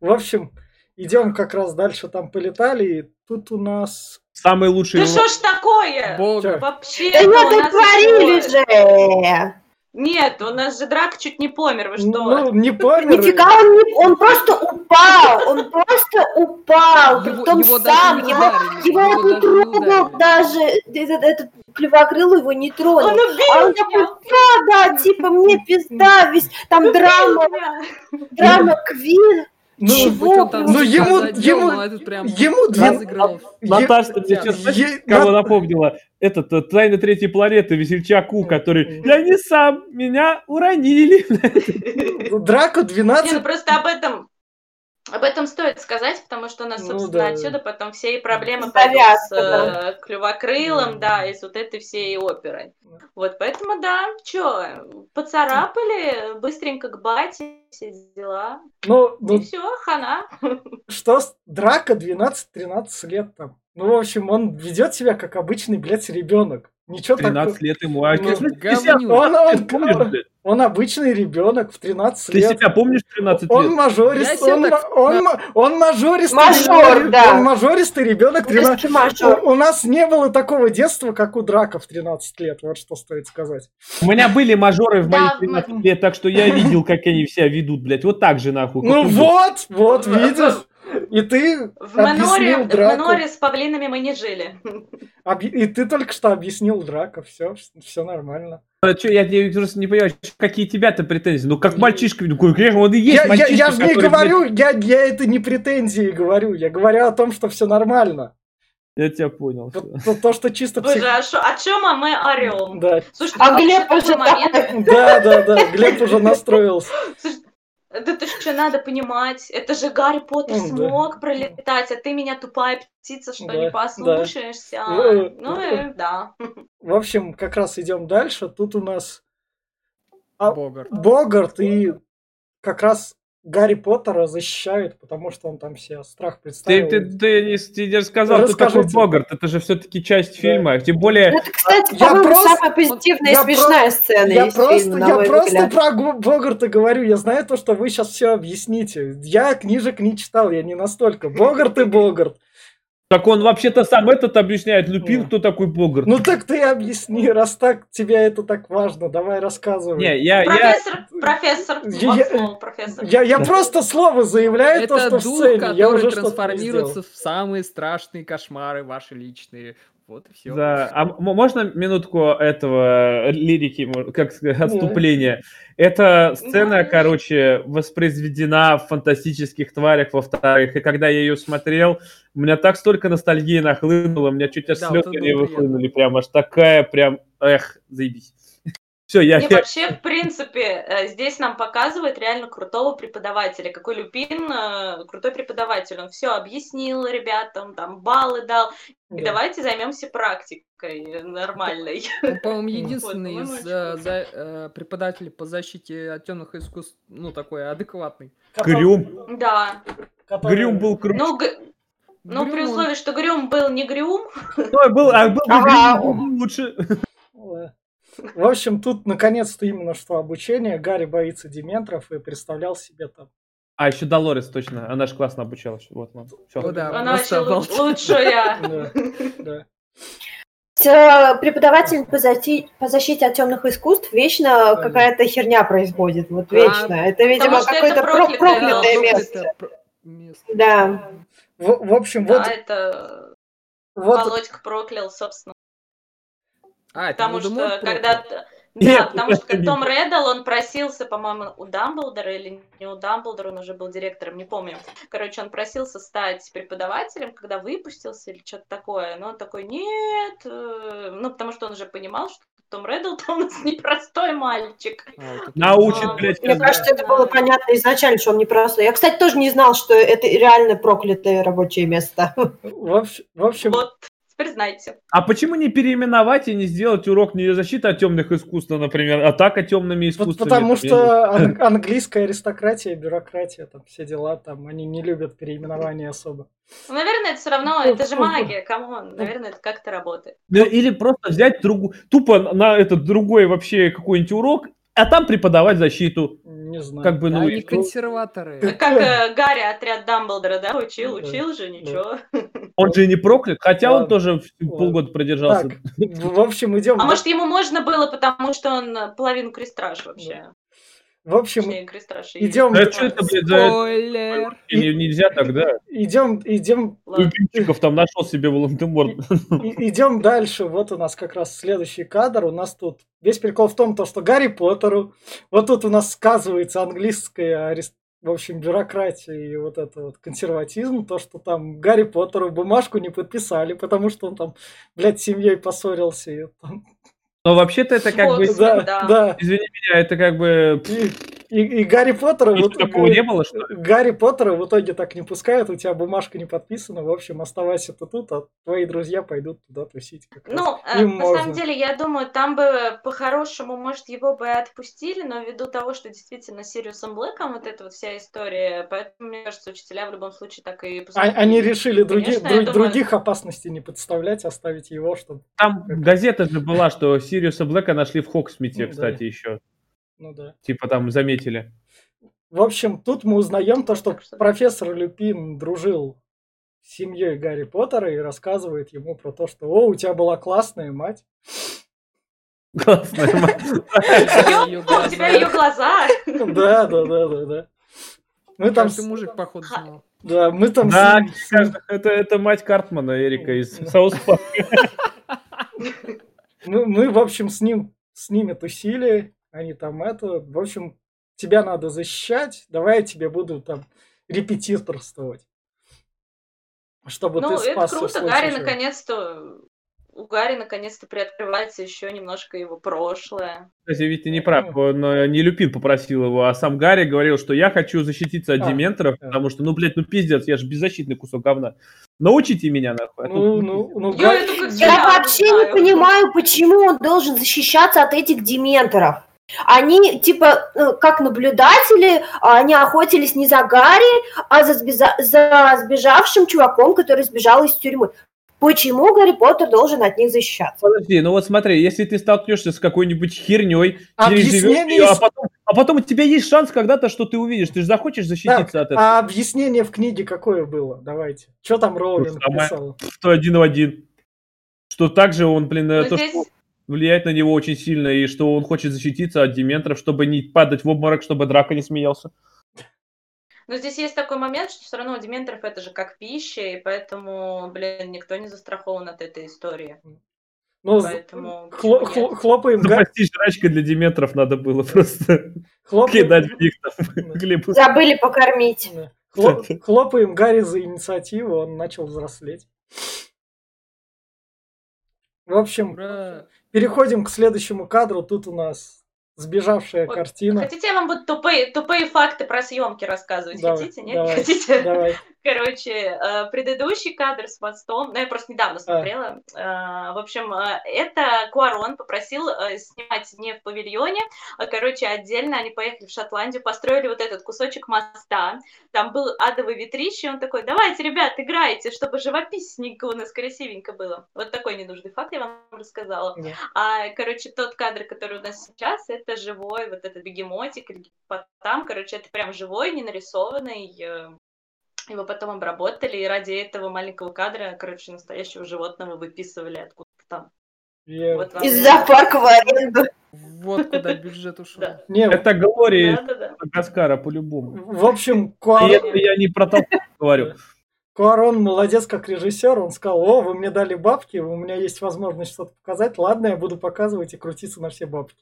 В общем, идем как раз дальше, там полетали, и тут у нас... Самый лучший... Да что ж такое? Бога. Вообще, да не творили же! Нет, у нас же Драк чуть не помер, вы что? Ну, не помер. Нифига он не... Он просто упал, он просто упал, притом его сам, его, его, его не трогал даже, этот, этот клювокрыл его не тронул. Он а он такой, да, да, типа, мне пизда, весь, там драма, драма квин. Ну, Чего? ну ему, ему, ему две... Наташа, ты сейчас е... кого напомнила? Этот, э, Тайна Третьей Планеты, Весельчаку, который «Я не сам, меня уронили». Драку 12... Ну просто об этом об этом стоит сказать, потому что у нас, ну собственно, ну, да. отсюда потом все и проблемы пойдут с да. Э, клювокрылом, да. да, и с вот этой всей оперой. Вот, поэтому, да, что, поцарапали, быстренько к бате, все дела. Ну, ну, и все, хана. Что, драка 12-13 лет там. Ну, в общем, он ведет себя как обычный, блядь, ребенок. Ничего 13 такого. лет ему, а ну, он, он, он, он обычный ребенок в 13 лет. Ты себя помнишь 13 он лет? Мажорист, он, так... он, он, он мажористый Мажор, ребенок, да. Он мажористый ребенок 13 мажор. У, у нас не было такого детства, как у Драка в 13 лет, вот что стоит сказать. У меня были мажоры в мои 13 лет, так что я видел, как они себя ведут, блядь. Вот так же, нахуй. Ну вот, вот, видишь. И ты в Маноре, в Маноре с павлинами мы не жили. И ты только что объяснил драка, все, все нормально. А что, я, я просто не понимаю, какие тебя-то претензии? Ну, как мальчишка, ну, он и есть я, мальчишка, я, я же не говорю, я, я это не претензии говорю, я говорю о том, что все нормально. Я тебя понял. То, то, что чисто псих... Боже, а шо, о чем мы орем? Да. Слушай, а Глеб уже момент... Да, да, да, Глеб уже настроился. Слушай, это что надо понимать, это же Гарри Поттер ну, смог да. пролетать, а ты меня тупая птица, что да, не послушаешься. Да. Ну, ну и да. В общем, как раз идем дальше. Тут у нас Богарт. Богарт и как раз Гарри Поттера защищают, потому что он там себе страх представил. Ты, ты, ты, не, ты не рассказал, кто такой Богарт. Это же все-таки часть да. фильма. Тем более... Это, кстати, я просто, самая позитивная и смешная про... сцена я из просто, фильма, Я просто про Богарта говорю. Я знаю то, что вы сейчас все объясните. Я книжек не читал, я не настолько. Богарт и Богарт. Так он вообще-то сам этот объясняет, Люпин, кто такой Богарт. Ну так ты объясни, раз так тебе это так важно, давай рассказывай. Не, я, профессор, я... профессор, я, слово, профессор. Я, я просто слово заявляю, это то, что дух, в сцене. я уже трансформируется в самые страшные кошмары ваши личные. Вот и все. Да, а можно минутку этого лирики, как сказать, отступления? Эта сцена, короче, воспроизведена в фантастических тварях во-вторых, и когда я ее смотрел, у меня так столько ностальгии нахлынуло, у меня чуть аж да, слезы не выхлынули, прям аж такая, прям, эх, заебись. Все, я... И вообще, в принципе, э, здесь нам показывает реально крутого преподавателя. Какой Люпин, э, крутой преподаватель. Он все объяснил ребятам, там баллы дал. И да. давайте займемся практикой нормальной. Он, по-моему, единственный из э, за, э, преподавателей по защите от темных искусств, ну, такой адекватный. Грюм. Да. Грюм был крутой. Ну, ну, при условии, что Грюм был не Грюм. Ну, был, а был Грюм лучше. В общем, тут наконец-то именно что обучение. Гарри боится дементров и представлял себе там а, еще Долорес, точно. Она же классно обучалась. Вот, ладно. Все. О, да, Она вообще лучшая. Да. Преподаватель по, защите, по защите от темных искусств вечно какая-то херня происходит. Вот а, вечно. это, видимо, какое-то проклятое, проклятое место. место. Да. В, в общем, да, вот... это вот... Володька проклял, собственно. А, Потому что когда да, потому что как Том Реддл, он просился, по-моему, у Дамблдора или не у Дамблдора, он уже был директором, не помню. Короче, он просился стать преподавателем, когда выпустился или что-то такое. Но он такой, нет, э, ну, потому что он уже понимал, что том Реддл у нас непростой мальчик. А, Научит, а, блядь. Мне кажется, это было понятно изначально, что он непростой. Я, кстати, тоже не знал, что это реально проклятое рабочее место. В общем, вот признайте. А почему не переименовать и не сделать урок не защита от темных искусств, например, а атака темными искусствами? Вот потому что ан- английская аристократия, бюрократия, там все дела, там они не любят переименования особо. Ну, наверное, это все равно, это же магия, come on, наверное, это как-то работает. Или просто взять другую, тупо на этот другой вообще какой-нибудь урок а там преподавать защиту. Не знаю. Как бы, ну, Они консерваторы. Как э, Гарри, отряд Дамблдора, да, учил, учил же, ничего. Он же не проклят, хотя он тоже полгода продержался. в общем, идем. А может, ему можно было, потому что он половину крестраж вообще. В общем, идем... А что это, блядь, за... И... Нельзя тогда. Идем, идем... Любимчиков там нашел себе Волан-де-Морт. Идем дальше. Вот у нас как раз следующий кадр. У нас тут весь прикол в том, то, что Гарри Поттеру... Вот тут у нас сказывается английская арест в общем, бюрократия и вот это вот консерватизм, то, что там Гарри Поттеру бумажку не подписали, потому что он там, блядь, с семьей поссорился. И там, но вообще-то это как бы... Да, да. Извини меня, это как бы... И, И, и Гарри Поттера... вот, такого не было, что ли? Гарри Поттера в итоге так не пускают, у тебя бумажка не подписана, в общем, оставайся ты тут, а твои друзья пойдут туда тусить. Как ну, э, на можно. самом деле, я думаю, там бы по-хорошему, может, его бы отпустили, но ввиду того, что действительно с Сириусом Блэком вот эта вот вся история, поэтому, мне кажется, учителя в любом случае так и поступили. А, они решили други, друг, думаю... других опасностей не подставлять, оставить его, чтобы... Там газета же была, что Сириуса Блэка нашли в Хоксмите, ну, кстати, да. еще. Ну да. Типа там заметили. В общем, тут мы узнаем то, что профессор Люпин дружил с семьей Гарри Поттера и рассказывает ему про то, что «О, у тебя была классная мать». Классная мать. У тебя ее глаза. Да, да, да, да, да. Мы там... Ты мужик, походу, знал. Да, мы там... Да, это, это мать Картмана, Эрика из Саус мы, мы, в общем, с ним с ними тусили, они там это, в общем, тебя надо защищать, давай я тебе буду там репетиторствовать. Чтобы ну, ты спас это круто, Гарри наконец-то у Гарри наконец-то приоткрывается еще немножко его прошлое. Кстати, ведь ты не прав, он э, не Люпин попросил его, а сам Гарри говорил, что я хочу защититься от а, дементоров, да. потому что, ну, блядь, ну пиздец, я же беззащитный кусок говна. Научите меня, нахуй. А ну, ну, ну, я, я вообще не понимаю, почему он должен защищаться от этих дементоров. Они, типа, ну, как наблюдатели, они охотились не за Гарри, а за, сбежа- за сбежавшим чуваком, который сбежал из тюрьмы. Почему Гарри Поттер должен от них защищаться? Подожди, ну вот смотри, если ты столкнешься с какой-нибудь херней, переживешь ее, а потом, а потом у тебя есть шанс когда-то, что ты увидишь, ты же захочешь защититься так, от этого. А объяснение в книге какое было? Давайте. Что там Роулинг писал? Что один в один. Что также он, блин, ну, то, здесь... что влияет на него очень сильно, и что он хочет защититься от дементоров, чтобы не падать в обморок, чтобы драка не смеялся. Но здесь есть такой момент, что все равно у дементоров это же как пища, и поэтому, блин, никто не застрахован от этой истории. Ну, Поэтому хло- хло- хлопаем... Запасти жрачкой для дементоров надо было просто хлопаем... кидать в них там. Забыли покормить. Хлоп... Хлопаем Гарри за инициативу, он начал взрослеть. В общем, Ура! Переходим к следующему кадру. Тут у нас Сбежавшая вот, картина. Хотите, я вам буду тупые, тупые факты про съемки рассказывать? Давай, хотите? Нет? Давай, хотите? Давай. Короче, э, предыдущий кадр с мостом, ну, я просто недавно а. смотрела. А. В общем, э, это Куарон попросил снимать не в павильоне, а, короче, отдельно они поехали в Шотландию, построили вот этот кусочек моста. Там был адовый ветрище, и он такой, давайте, ребят, играйте, чтобы живописненько у нас красивенько было. Вот такой ненужный факт я вам рассказала. Yeah. А, короче, тот кадр, который у нас сейчас, это живой, вот этот бегемотик там, короче, это прям живой, не нарисованный его потом обработали, и ради этого маленького кадра, короче, настоящего животного выписывали откуда-то там. Yeah. Вот Из зоопарка в аренду. Вот куда бюджет ушел. Да. Не, это Глория да, да, Гаскара по-любому. В общем, Куарон... Это я не про то говорю. Куарон молодец как режиссер, он сказал, о, вы мне дали бабки, у меня есть возможность что-то показать, ладно, я буду показывать и крутиться на все бабки.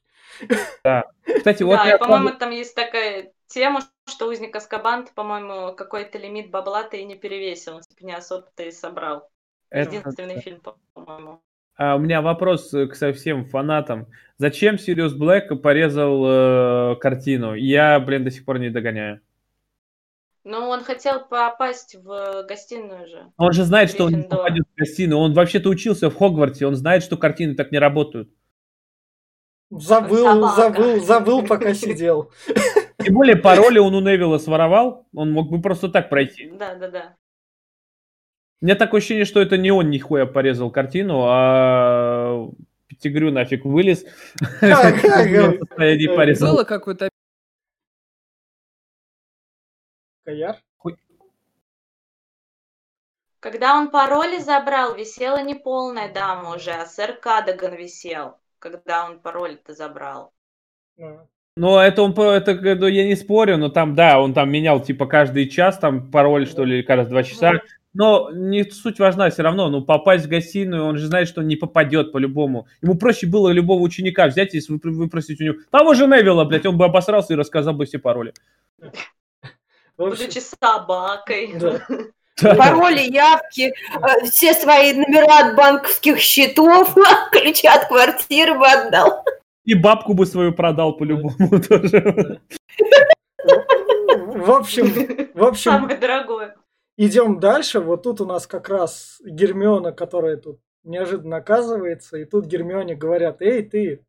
Да. Кстати, вот да, я... по-моему, там есть такая тема, что узник Аскабан, по-моему, какой-то лимит бабла ты и не перевесил, не особо ты и собрал. Это... Единственный фильм, по-моему. А у меня вопрос к совсем фанатам. Зачем Сириус Блэк порезал э, картину? Я, блин, до сих пор не догоняю. Ну, он хотел попасть в гостиную же. Он же знает, что он не попадет в гостиную. Он вообще-то учился в Хогвартсе. Он знает, что картины так не работают. Забыл, Собака. забыл, забыл, пока сидел. Тем более пароли он у Невилла своровал, он мог бы просто так пройти. Да, да, да. У меня такое ощущение, что это не он нихуя порезал картину, а Пятигрю нафиг вылез. Было какой-то Каяр? Когда он пароли забрал, висела не полная дама уже, а сэр Кадаган висел, когда он пароль-то забрал. Ну, это он, это, это я не спорю, но там, да, он там менял, типа, каждый час, там, пароль, что ли, каждые два часа. Но не суть важна все равно, ну, попасть в гостиную, он же знает, что он не попадет по-любому. Ему проще было любого ученика взять и выпросить у него. Того же Невилла, блядь, он бы обосрался и рассказал бы все пароли. Будучи собакой. Пароли, явки, э, все свои номера от банковских счетов, ключи от квартиры бы отдал. И бабку бы свою продал по-любому тоже. В общем, в общем... Самое дорогое. Идем дальше. Вот тут у нас как раз Гермиона, которая тут неожиданно оказывается. И тут Гермионе говорят, эй, ты,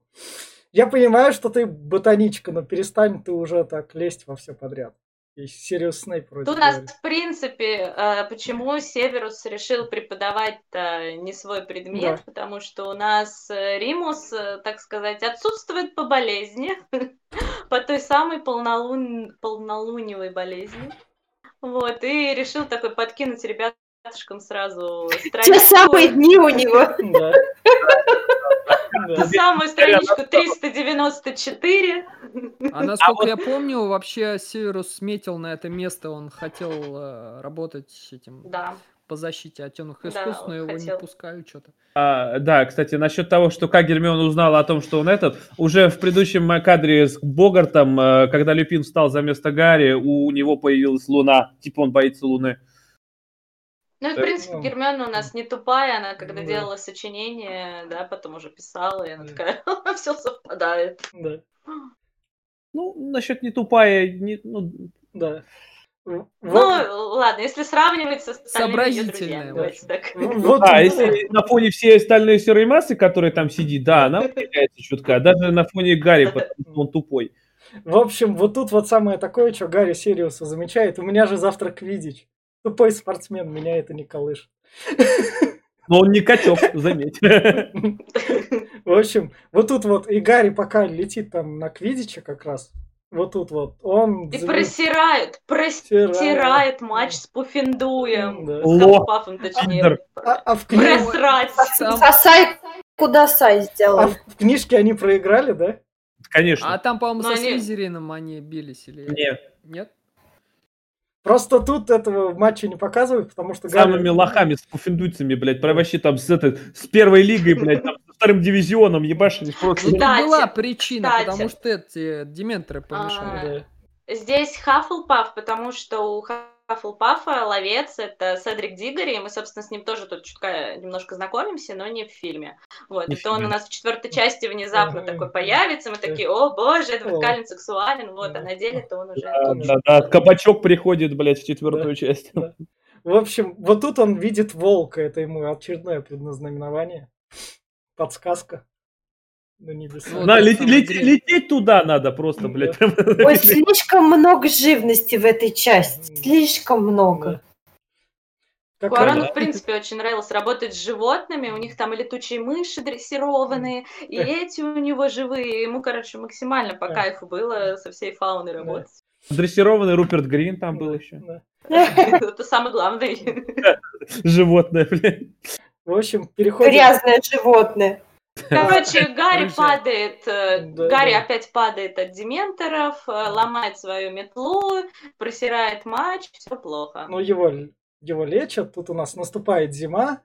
я понимаю, что ты ботаничка, но перестань ты уже так лезть во все подряд. И Сириус Снейп вроде Тут у нас, в принципе, э, почему Северус решил преподавать не свой предмет, да. потому что у нас э, Римус, э, так сказать, отсутствует по болезни, по той самой полнолун... полнолуневой болезни. Вот, и решил такой подкинуть ребятушкам сразу страничку. Те самые дни у него. Ту самую страничку 394. А насколько я помню, вообще Северус сметил на это место, он хотел э, работать этим да по защите от темных искусств, да, но его хотел. не пускали что-то. А, да, кстати, насчет того, что как Гермион узнала о том, что он этот, уже в предыдущем кадре с Богартом, э, когда Люпин встал за место Гарри, у него появилась луна, типа он боится луны. Ну, в принципе, Гермиона у нас не тупая, она когда да. делала сочинение, да, потом уже писала, и она такая, все совпадает. Да. Ну, насчет не тупая, не, ну, да. Ну, ладно, если сравнивать со остальными друзьями, так. Вот, а, если на фоне всей остальной серой массы, которая там сидит, да, она выделяется чутка, даже на фоне Гарри, потому что он тупой. В общем, вот тут вот самое такое, что Гарри Сириуса замечает. У меня же завтра квидич. Тупой спортсмен, меня это не колышет. Но он не качок, заметь. В общем, вот тут вот и Гарри пока летит там на квидиче как раз, вот тут вот. Он и просирает, просирает матч с Пуффендуем. Да. Ло. точнее. А, а в книжке... Просрать. Сосай, куда Сай сделал. А в книжке они проиграли, да? Конечно. А там, по-моему, со они... Слизерином они бились или... Нет. Нет? Просто тут этого матча не показывают, потому что... Самыми Гарри... лохами, с пуффендуйцами, блядь, вообще там с, этой, с первой лигой, блядь, там, со вторым дивизионом ебашились просто. Там была причина, кстати. потому что эти дементоры помешали. А, здесь Хаффлпаф, потому что у Хаффлпафа ловец это Седрик Дигори, и мы, собственно, с ним тоже тут чутка немножко знакомимся, но не в фильме. Вот, не это он у нас в четвертой части внезапно такой появится, мы такие, о боже, это Калин сексуален, вот, а на деле-то он уже... Да, да, да, кабачок приходит, блядь, в четвертую часть. В общем, вот тут он видит волка, это ему очередное предназнаменование, подсказка на небеса. Ну, да, лет, лет, лететь туда надо просто, блядь. Ой, слишком много живности в этой части. Слишком много. Да. Куарану, в принципе, очень нравилось работать с животными. У них там и летучие мыши дрессированные, и эти у него живые. Ему, короче, максимально по кайфу было со всей фауной работать. Дрессированный Руперт Грин там был еще. Это самый главный. Животное, блядь. В общем, переходим... Грязное животное. Короче, Гарри падает, э, да, Гарри да. опять падает от дементоров, э, ломает свою метлу, просирает матч, все плохо. Ну, его, его лечат, тут у нас наступает зима,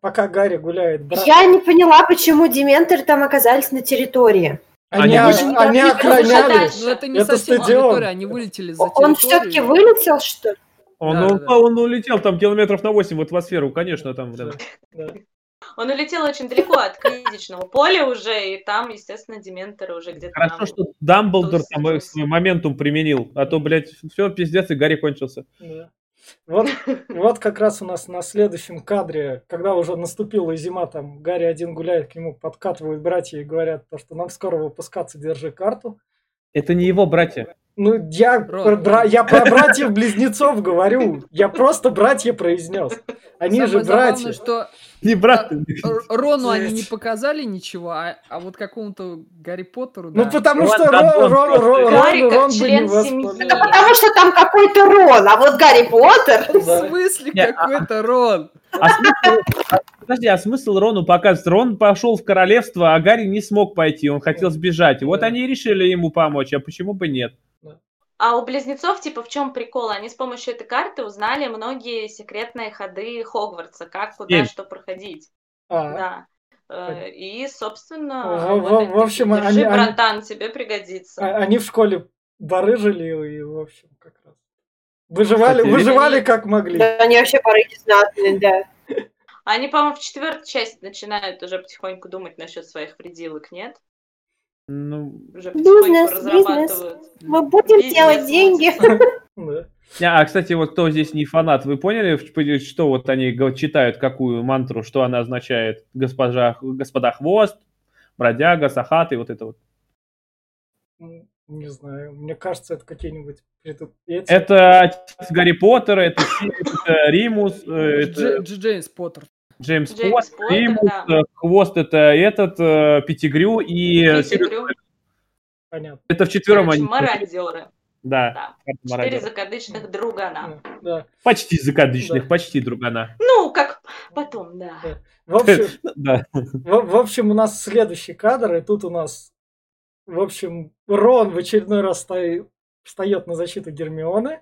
пока Гарри гуляет. Брат... Я не поняла, почему дементоры там оказались на территории. Они, они, очень они охраняли. Ну, это не это совсем стадион. территория, они вылетели за территорию. Он все-таки вылетел, что ли? Он, да, он, да. он улетел там километров на 8 в атмосферу, конечно, там. Да. Да. Он улетел очень далеко от критичного поля уже, и там, естественно, дементоры уже где-то Хорошо, там... что Дамблдор там свой моментум применил, а то, блядь, все, пиздец, и Гарри кончился. Да. Вот, вот как раз у нас на следующем кадре, когда уже наступила зима, там Гарри один гуляет, к нему подкатывают братья и говорят, то, что нам скоро выпускаться, держи карту. Это не его братья. Ну, я, про, бра, я про братьев-близнецов говорю. Я просто братья произнес. Они Самое же братья. что не брат. Рону они не показали ничего, а, а вот какому-то Гарри Поттеру, Ну, потому что Рон, Рон, Рон, Гарри как член семьи. Это потому что там какой-то Рон, а вот Гарри Поттер... В смысле а какой-то Рон? А а, подожди, а смысл Рону показывать? Рон пошел в королевство, а Гарри не смог пойти, он хотел сбежать. Вот они решили ему помочь, а почему бы нет? А у близнецов, типа, в чем прикол? Они с помощью этой карты узнали многие секретные ходы Хогвартса, как, куда, Семь. что проходить. А. Да. Э, и, собственно, в, вот, в, в общем, держи, они, братан, они, тебе пригодится. А, они в школе барыжили и, в общем, как раз выживали, Кстати, выживали они... как могли. Да, они вообще барыги знатные, да. Они, по-моему, в четвертой части начинают уже потихоньку думать насчет своих пределок, нет? Ну, Уже бизнес, бизнес. Мы будем бизнес, делать деньги. А, кстати, вот кто здесь не фанат, вы поняли, что вот они читают какую мантру, что она означает? Госпожа, господа хвост, бродяга, сахат и вот это вот. Не знаю, мне кажется, это какие-нибудь Это Гарри Поттера, это, Римус. Э. Джеймс Поттер. Джеймс, Джеймс Поттер, Римус, да. Э, хвост это этот, э, Пятигрю и... Пятигрю. Понятно. Это в четвером они. Мародеры. Да. да. Четыре закадычных другана. Да. Почти закадычных, да. почти другана. Ну, как потом, да. да. В общем, да. В, в общем, у нас следующий кадр, и тут у нас, в общем, Рон в очередной раз встает на защиту Гермионы,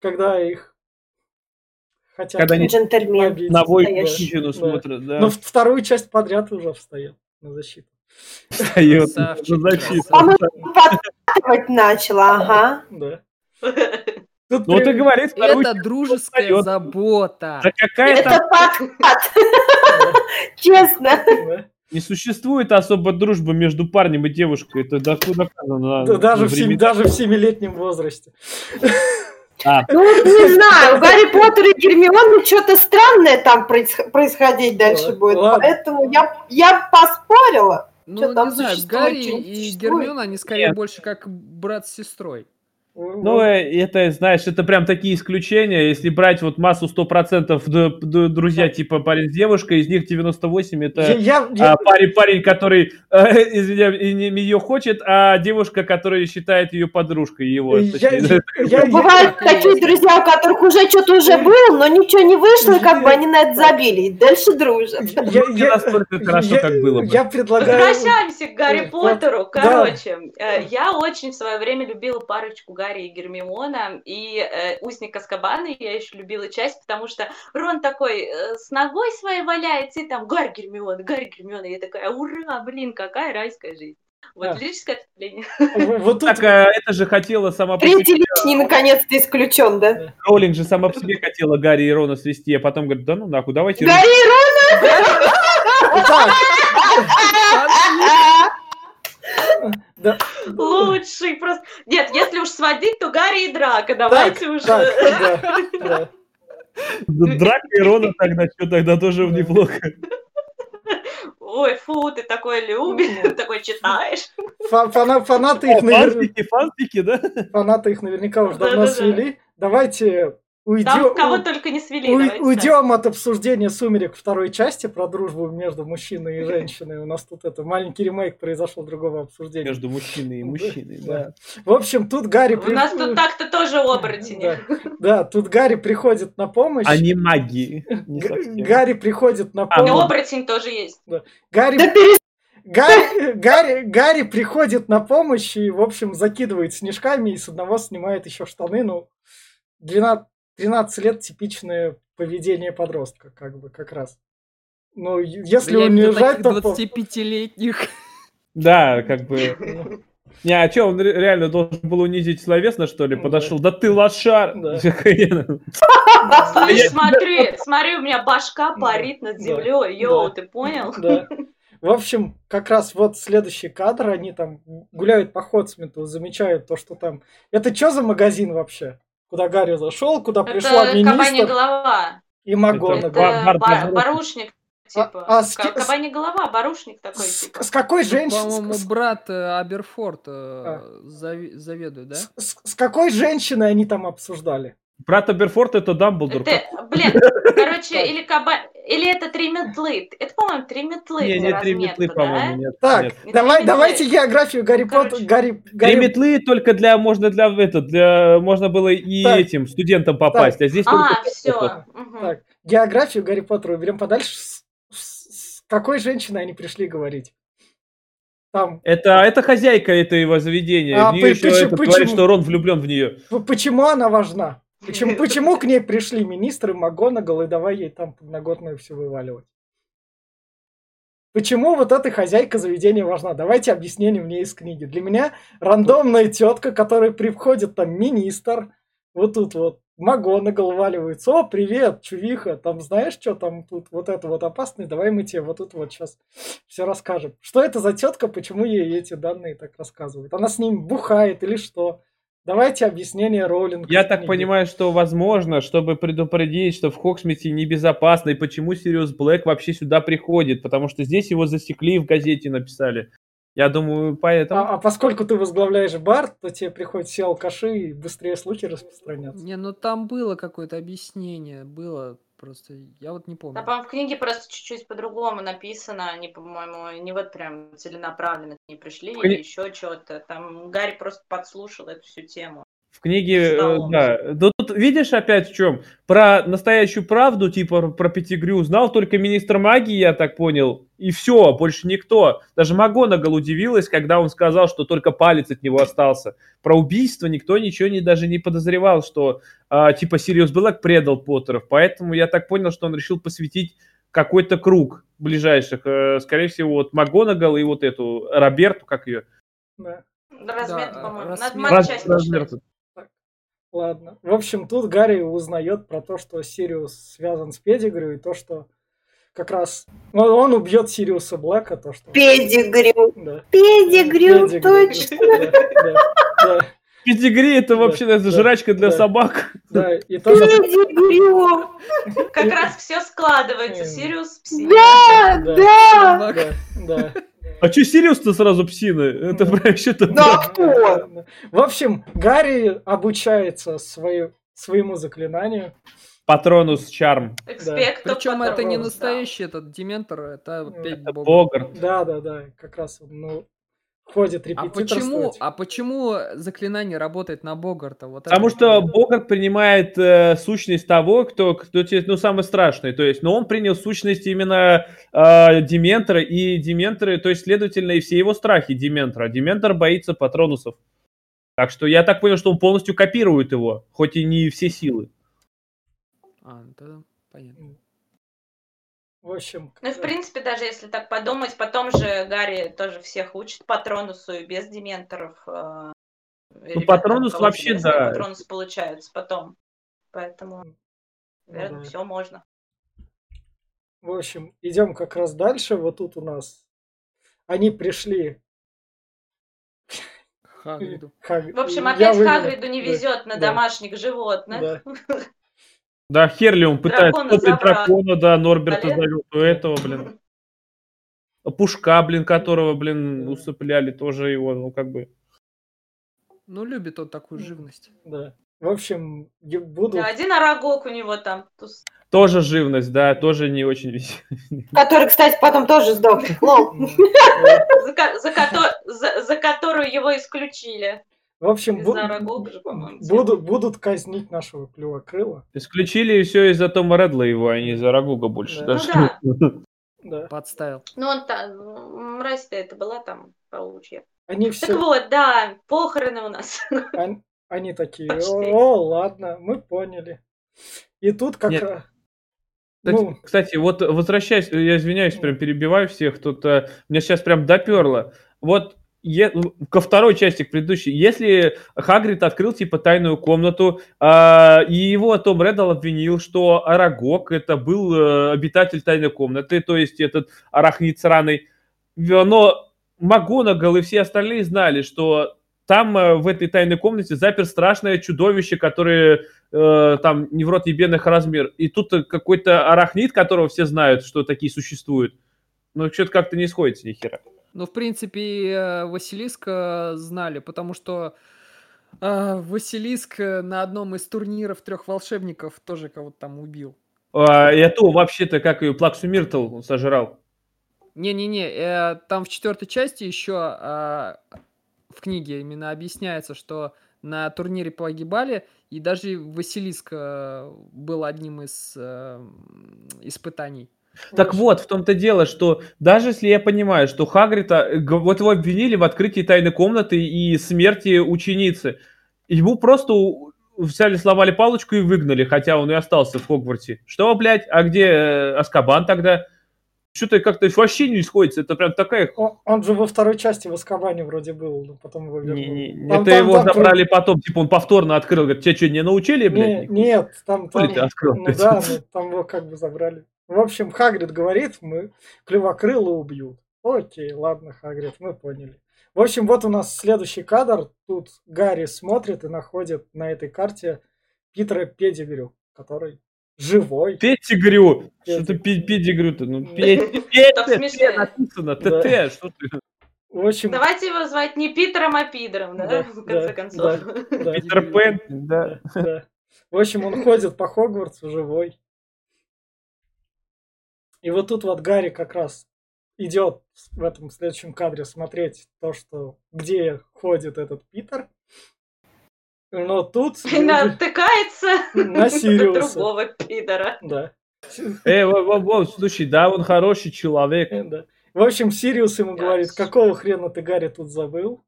когда их хотят когда они джентльмен на да. смотрят, да. Но вторую часть подряд уже встает на защиту. Встает на защиту. Подкатывать начала, ага. Да. Тут ну, ты говоришь, это дружеская встает. забота. Да какая это подкат. Честно. Не существует особо дружбы между парнем и девушкой. Это доказано. Да, даже, в семи, даже в семилетнем возрасте. А. Ну, не знаю, у Гарри Поттера и Гермионы что-то странное там происходить дальше будет. Поэтому я, я поспорила. Ну, не знаю, Гарри и Гермиона, они скорее Нет. больше как брат с сестрой. Ну, э, это, знаешь, это прям такие исключения. Если брать вот массу 100% друзья типа парень с девушкой, из них 98 это я, я, а, парень, парень, который, э, извиняюсь, ее хочет, а девушка, которая считает ее подружкой его. Я, я, я, Бывают я, такие друзья, у которых уже что-то уже было, но ничего не вышло, как бы они на это забили, и дальше дружат. Я, я, настолько хорошо, как было бы. Я предлагаю... Возвращаемся к Гарри Поттеру. Короче, э, я очень в свое время любила парочку Гарри и Гермиона, и э, Узник Аскабана я еще любила часть, потому что Рон такой э, с ногой своей валяется, и там Гарри Гермиона, Гарри Гермиона, я такая, ура, блин, какая райская жизнь. Вот да. лирическое отступление. Вот тут... Так, а это же хотела сама по себе... Лишний наконец-то исключен, да? Роллинг же сама по себе хотела Гарри и Рона свести, а потом говорит, да ну нахуй, давайте... Гарри и Рона! Да. Лучший просто. Нет, если уж сводить, то Гарри и Драка. Давайте так, уже. Так, да, да. Драка и Рона тогда что тогда тоже неплохо. Ой, фу, ты такое любишь, такой читаешь. фанаты их наверняка... Фанфики, да? Фанаты их наверняка уже давно свели. Давайте Уйдем, Там кого только не свели. У, уйдем от обсуждения «Сумерек» второй части про дружбу между мужчиной и женщиной. У нас тут это маленький ремейк произошел другого обсуждения. Между мужчиной и мужчиной, да. В общем, тут Гарри... У нас тут так-то тоже оборотени. Да, тут Гарри приходит на помощь. Они маги. Гарри приходит на помощь. А, оборотень тоже есть. Гарри... Гарри, Гарри, Гарри приходит на помощь и, в общем, закидывает снежками и с одного снимает еще штаны. Ну, 12, 13 лет типичное поведение подростка, как бы, как раз. Ну, если он не унижать, то... 25-летних. Да, как бы... Ну. Не, а что, он реально должен был унизить словесно, что ли? Подошел, да ты лошар! Слышь, смотри, смотри, у меня башка парит над землей, йоу, ты понял? Да. В общем, как раз вот следующий кадр, они там гуляют по Ходсмиту, замечают то, что там... Это что за магазин вообще? Куда Гарри зашел, куда это пришла министр. голова. И Магона. Это бар, барушник. Типа, а, а с... кабани голова, барушник такой. С, типа. с какой женщиной? По-моему, брат э, Аберфорд э, а. заведует, да? С, с какой женщиной они там обсуждали? Брат Аберфорд это Дамблдор. Это, блин, короче, или каба... Или это три метлы. Это, по-моему, три метлы. Не, не три метлы, по-моему, нет. Так, нет. давай, давайте географию Гарри Поттера. Гарри, Гарри... Три метлы только для, можно для, это, для, можно было и так. этим студентам попасть, так. а здесь а, только... все. Угу. Так, географию Гарри Поттера уберем подальше. С, с, с какой женщиной они пришли говорить? Там. Это, это хозяйка этого заведения. А, в нее еще почему, это говорит, что Рон влюблен в нее. Почему она важна? Почему, почему к ней пришли министры МакГонагал и давай ей там подноготную все вываливать? Почему вот эта хозяйка заведения важна? Давайте объяснение мне из книги. Для меня рандомная тетка, которая приходит там министр, вот тут вот, Магонагал валивается. О, привет, чувиха, там знаешь, что там тут вот это вот опасный, давай мы тебе вот тут вот сейчас все расскажем. Что это за тетка, почему ей эти данные так рассказывают? Она с ним бухает или что? Давайте объяснение Роулинга. Я так понимаю, что возможно, чтобы предупредить, что в Хоксмите небезопасно, и почему Сириус Блэк вообще сюда приходит, потому что здесь его засекли и в газете написали. Я думаю, поэтому... А, а поскольку ты возглавляешь бар, то тебе приходят все алкаши и быстрее слухи распространяться. Не, ну там было какое-то объяснение, было просто, я вот не помню. Да, по-моему, в книге просто чуть-чуть по-другому написано, они, по-моему, не вот прям целенаправленно не пришли Кни... или еще что-то. Там Гарри просто подслушал эту всю тему. Книге, э, да. Но тут видишь опять в чем? Про настоящую правду, типа про Пятигрю, знал только министр магии, я так понял. И все, больше никто. Даже Магонагал удивилась, когда он сказал, что только палец от него остался. Про убийство никто ничего не, даже не подозревал, что а, типа Сириус Блэк предал Поттеров. Поэтому я так понял, что он решил посвятить какой-то круг ближайших. Э, скорее всего, вот Макгонагалл и вот эту Роберту, как ее? Да. Розмерт, да, по-моему. Размет. Раз, размет. Ладно. В общем, тут Гарри узнает про то, что Сириус связан с Петтигрю, и то, что как раз он, он убьет Сириуса Блэка, то что... Педигрю. Да. Педигрю, Педигрю. точно. Да, да, да. Педигри это вообще да, жрачка для да, собак. Да, и то, что... Педигрю. Как раз все складывается. Сириус псина. Да, да. Да, да. А что Сириус-то сразу псина? Это что-то... Да, кто? В общем, Гарри обучается свою, своему заклинанию. Патронус Чарм. Причем это не настоящий этот Дементор, это опять Богар. Да, да, да, как раз ну, ходит а почему, а почему заклинание работает на Богарта? Вот Потому это... что Богарт принимает э, сущность того, кто, кто ну, самый страшный. То есть, но он принял сущность именно э, Дементора и Дементоры, то есть, следовательно, и все его страхи Дементора. Дементор боится патронусов. Так что я так понял, что он полностью копирует его, хоть и не все силы. А, ну тогда понятно. В общем... Ну, в принципе, даже если так подумать, потом же Гарри тоже всех учит Патронусу и без дементоров. Э, ну, Патронус вообще, да. Патронус получаются потом. Поэтому, наверное, да. все можно. В общем, идем как раз дальше. Вот тут у нас они пришли Хагриду. Хаг... В общем, опять Хагриду не везет да, на домашних животных. Да. Да, Херлиум пытается дракона, дракона, да, Норберта завел, у этого, блин. Пушка, блин, которого, блин, усыпляли, тоже его, ну, как бы. Ну, любит он такую живность. Да. В общем, буду... Да, один арагок у него там. Тоже живность, да, тоже не очень веселый. Который, кстати, потом тоже сдох. За которую его исключили. В общем, бу- же, будут, будут казнить нашего клювокрыла. Исключили все из-за Тома Редла его, а не из-за Рагуга больше. Да. Даже. Ну, да. да. Подставил. Ну, он там, мразь-то это была там паучья. Они все... Так вот, да, похороны у нас. Они, они такие, о, ладно, мы поняли. И тут как раз... Кстати, ну... кстати, вот возвращаясь, я извиняюсь, прям перебиваю всех, тут а, меня сейчас прям доперло. Вот е, ко второй части, к предыдущей, если Хагрид открыл, типа, тайную комнату, э, и его Том Реддл обвинил, что Арагог это был э, обитатель тайной комнаты, то есть этот арахнит сраный, но МакГонагал и все остальные знали, что там э, в этой тайной комнате запер страшное чудовище, которое э, там не в рот ебеных размер. И тут какой-то арахнит, которого все знают, что такие существуют. Но что-то как-то не сходится ни хера. Ну, в принципе, э, Василиска знали, потому что э, Василиск на одном из турниров трех волшебников тоже кого-то там убил. А, и то вообще-то как ее Плаксу Миртл сожрал. Не-не-не, э, там в четвертой части еще э, в книге именно объясняется, что на турнире погибали, и даже Василиск э, был одним из э, испытаний. Так вот, в том-то дело, что даже если я понимаю, что Хагрита, вот его обвинили в открытии тайной комнаты и смерти ученицы, ему просто взяли, сломали палочку и выгнали, хотя он и остался в Хогвартсе. Что, блядь, а где э, Аскабан тогда? что-то как-то вообще не сходится. Это прям такая... Он, он же во второй части в Аскабане вроде был, но потом его вернули. Не, не, там, это там, его там, забрали там... потом, типа он повторно открыл, говорит, тебя что, не научили, блядь? Не, нет, там... там открыл, ну да, ну, там его как бы забрали. В общем, Хагрид говорит, мы клювокрыло убьют. Окей, ладно, Хагрид, мы поняли. В общем, вот у нас следующий кадр. Тут Гарри смотрит и находит на этой карте Питера Педигрю, который живой. Педигрю? Что ты педигрю-то? Ну, педигрю написано, ТТ, что ты... В общем... Давайте его звать не Питером, а Пидором, да, да в конце да, концов. Да, да. Питер Пен, да. да. В общем, он ходит по Хогвартсу живой. И вот тут вот Гарри как раз идет в этом следующем кадре смотреть то, что где ходит этот Питер. Но тут... И натыкается на Сириуса. другого Питера. Да. Эй, во, во, во, слушай, да, он хороший человек. Да. В общем, Сириус ему говорит, какого хрена ты, Гарри, тут забыл?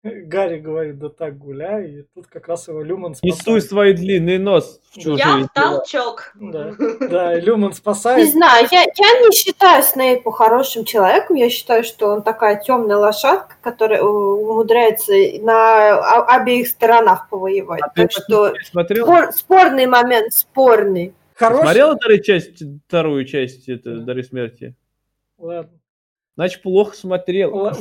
Гарри говорит, да так гуляй, и тут как раз его Люман спасает. Не суй свой длинный нос в чужие Я толчок. Да, да, Люман спасает. Не знаю, я, я не считаю Снейпу хорошим человеком, я считаю, что он такая темная лошадка, которая умудряется на обеих сторонах повоевать. А так что смотрел? Спор, спорный момент, спорный. Хороший. Смотрел вторую часть, вторую часть это, Дары смерти? Ладно. Значит, плохо смотрел.